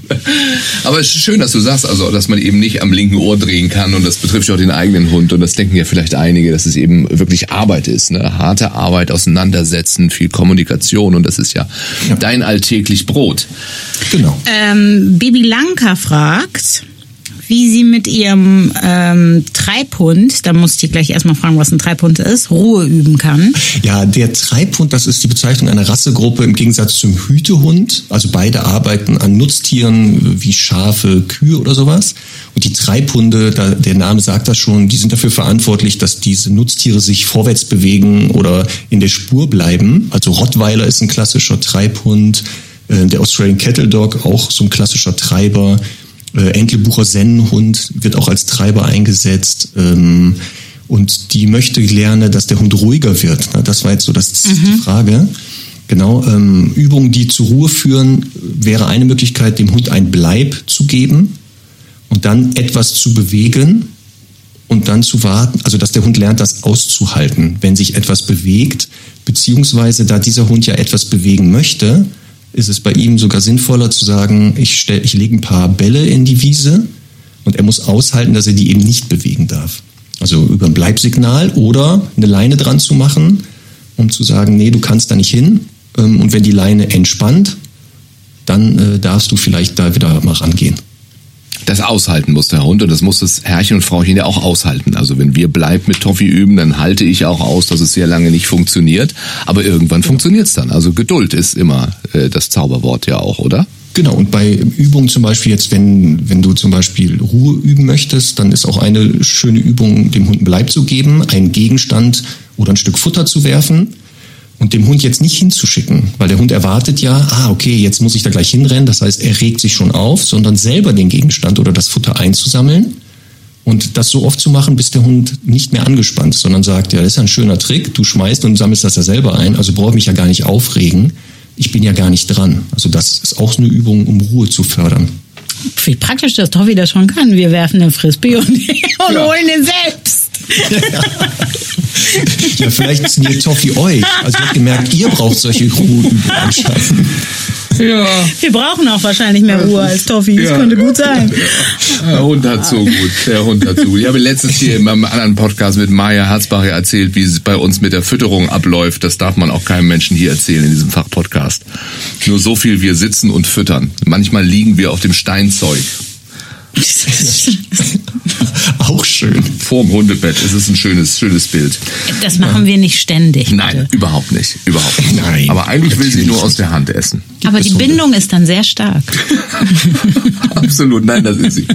Speaker 2: Aber es ist schön, dass du sagst, also, dass man eben nicht am linken Ohr drehen kann und das betrifft ja auch den eigenen Hund und das denken ja vielleicht einige, dass es eben wirklich Arbeit ist, ne? Harte Arbeit, auseinandersetzen, viel Kommunikation und das ist ja,
Speaker 7: Ja.
Speaker 2: dein alltäglich Brot.
Speaker 7: Genau.
Speaker 8: Ähm, Bibi Lanka fragt, wie sie mit ihrem ähm, Treibhund, da muss ich gleich erstmal fragen, was ein Treibhund ist, Ruhe üben kann.
Speaker 7: Ja, der Treibhund, das ist die Bezeichnung einer Rassegruppe im Gegensatz zum Hütehund. Also beide arbeiten an Nutztieren wie Schafe, Kühe oder sowas. Und die Treibhunde, da, der Name sagt das schon, die sind dafür verantwortlich, dass diese Nutztiere sich vorwärts bewegen oder in der Spur bleiben. Also Rottweiler ist ein klassischer Treibhund, äh, der Australian Cattle Dog auch so ein klassischer Treiber. Äh, Entlebucher Sennenhund wird auch als Treiber eingesetzt. Ähm, und die möchte lernen, dass der Hund ruhiger wird. Na, Das war jetzt so das, die Frage. Genau, ähm, Übungen, die zur Ruhe führen, wäre eine Möglichkeit, dem Hund ein Bleib zu geben und dann etwas zu bewegen und dann zu warten, also dass der Hund lernt, das auszuhalten, wenn sich etwas bewegt, beziehungsweise da dieser Hund ja etwas bewegen möchte, ist es bei ihm sogar sinnvoller zu sagen, ich, stell, ich lege ein paar Bälle in die Wiese und er muss aushalten, dass er die eben nicht bewegen darf. Also über ein Bleibsignal oder eine Leine dran zu machen, um zu sagen, nee, du kannst da nicht hin. Ähm, Und wenn die Leine entspannt, dann äh, darfst du vielleicht da wieder mal rangehen.
Speaker 2: Das aushalten muss der Hund und das muss das Herrchen und Frauchen ja auch aushalten. Also wenn wir Bleib mit Toffee üben, dann halte ich auch aus, dass es sehr lange nicht funktioniert. Aber irgendwann funktioniert's dann. Also Geduld ist immer äh, das Zauberwort ja auch, oder?
Speaker 7: Genau, und bei Übungen zum Beispiel jetzt, wenn, wenn du zum Beispiel Ruhe üben möchtest, dann ist auch eine schöne Übung, dem Hund einen Bleib zu geben, einen Gegenstand oder ein Stück Futter zu werfen und dem Hund jetzt nicht hinzuschicken, weil der Hund erwartet ja, ah, okay, jetzt muss ich da gleich hinrennen, das heißt, er regt sich schon auf, sondern selber den Gegenstand oder das Futter einzusammeln und das so oft zu machen, bis der Hund nicht mehr angespannt ist, sondern sagt, ja, das ist ja ein schöner Trick, du schmeißt und sammelst das ja selber ein, also brauche ich mich ja gar nicht aufregen, ich bin ja gar nicht dran. Also das ist auch eine Übung, um Ruhe zu fördern.
Speaker 8: Wie praktisch, dass Toffi das schon kann. Wir werfen den Frisbee und, und holen den selbst.
Speaker 7: Ja, vielleicht trainiert Toffi euch. Also ihr habt gemerkt, ihr braucht solche Ruheübungen anscheinend.
Speaker 2: Ja.
Speaker 8: Wir brauchen auch wahrscheinlich mehr Ruhe als Toffi. Das
Speaker 2: Ja.
Speaker 8: könnte gut sein.
Speaker 2: Der Hund hat so gut. Der Hund hat so gut. Ich habe letztens hier in meinem anderen Podcast mit Maya Harzbach ja erzählt, wie es bei uns mit der Fütterung abläuft. Das darf man auch keinem Menschen hier erzählen in diesem Fachpodcast. Nur so viel wir sitzen und füttern. Manchmal liegen wir auf dem Steinzeug.
Speaker 7: Auch schön.
Speaker 2: Vorm Hundebett. Es ist ein schönes, schönes Bild.
Speaker 8: Das machen wir nicht ständig.
Speaker 2: Nein,
Speaker 8: bitte.
Speaker 2: überhaupt nicht. Überhaupt nicht.
Speaker 7: Nein,
Speaker 2: Aber eigentlich will sie nur aus der Hand essen.
Speaker 8: Aber die. Bindung ist dann sehr stark.
Speaker 2: Absolut, nein, das ist sie.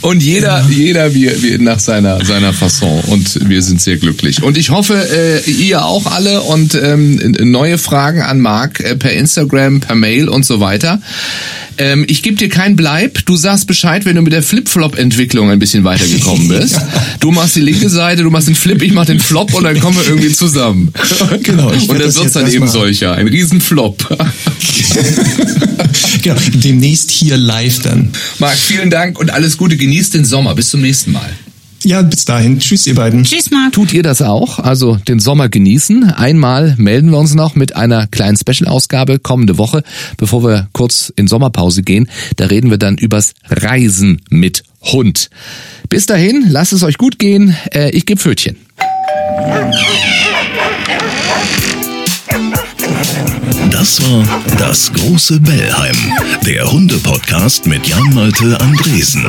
Speaker 2: Und jeder, jeder wie, wie nach seiner, seiner Fasson. Und wir sind sehr glücklich. Und ich hoffe, äh, ihr auch alle und ähm, neue Fragen an Marc äh, per Instagram, per Mail und so weiter. Ähm, ich gebe dir keinen Bleib. Du sagst Bescheid, wenn du mit der Flip-Flop-Entwicklung ein bisschen weitergekommen bist. Du machst die linke Seite, du machst den Flip, ich mach den Flop und dann kommen wir irgendwie zusammen.
Speaker 7: Genau,
Speaker 2: Und
Speaker 7: werd
Speaker 2: das
Speaker 7: das
Speaker 2: wird dann eben solcher. Ein Riesenflop.
Speaker 7: genau, demnächst hier live dann.
Speaker 2: Marc, vielen Dank und alles Gute. Genießt den Sommer. Bis zum nächsten Mal.
Speaker 7: Ja, bis dahin. Tschüss, ihr beiden.
Speaker 8: Tschüss, Marc.
Speaker 2: Tut ihr das auch? Also den Sommer genießen. Einmal melden wir uns noch mit einer kleinen Special-Ausgabe kommende Woche, bevor wir kurz in Sommerpause gehen. Da reden wir dann übers Reisen mit Hund. Bis dahin, lasst es euch gut gehen. Äh, ich gebe Pfötchen.
Speaker 1: Das war das große Bellheim, der Hunde-Podcast mit Jan-Malte Andresen.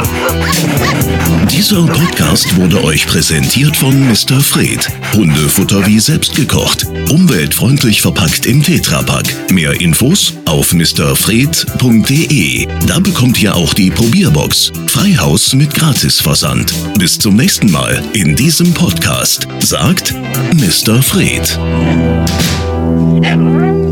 Speaker 1: Dieser Podcast wurde euch präsentiert von Mr. Fred. Hundefutter wie selbst gekocht. Umweltfreundlich verpackt im Tetrapack. Mehr Infos auf mrfred.de. Da bekommt ihr auch die Probierbox. Freihaus mit Gratisversand. Bis zum nächsten Mal in diesem Podcast. Sagt Mr. Fred.
Speaker 9: Bye.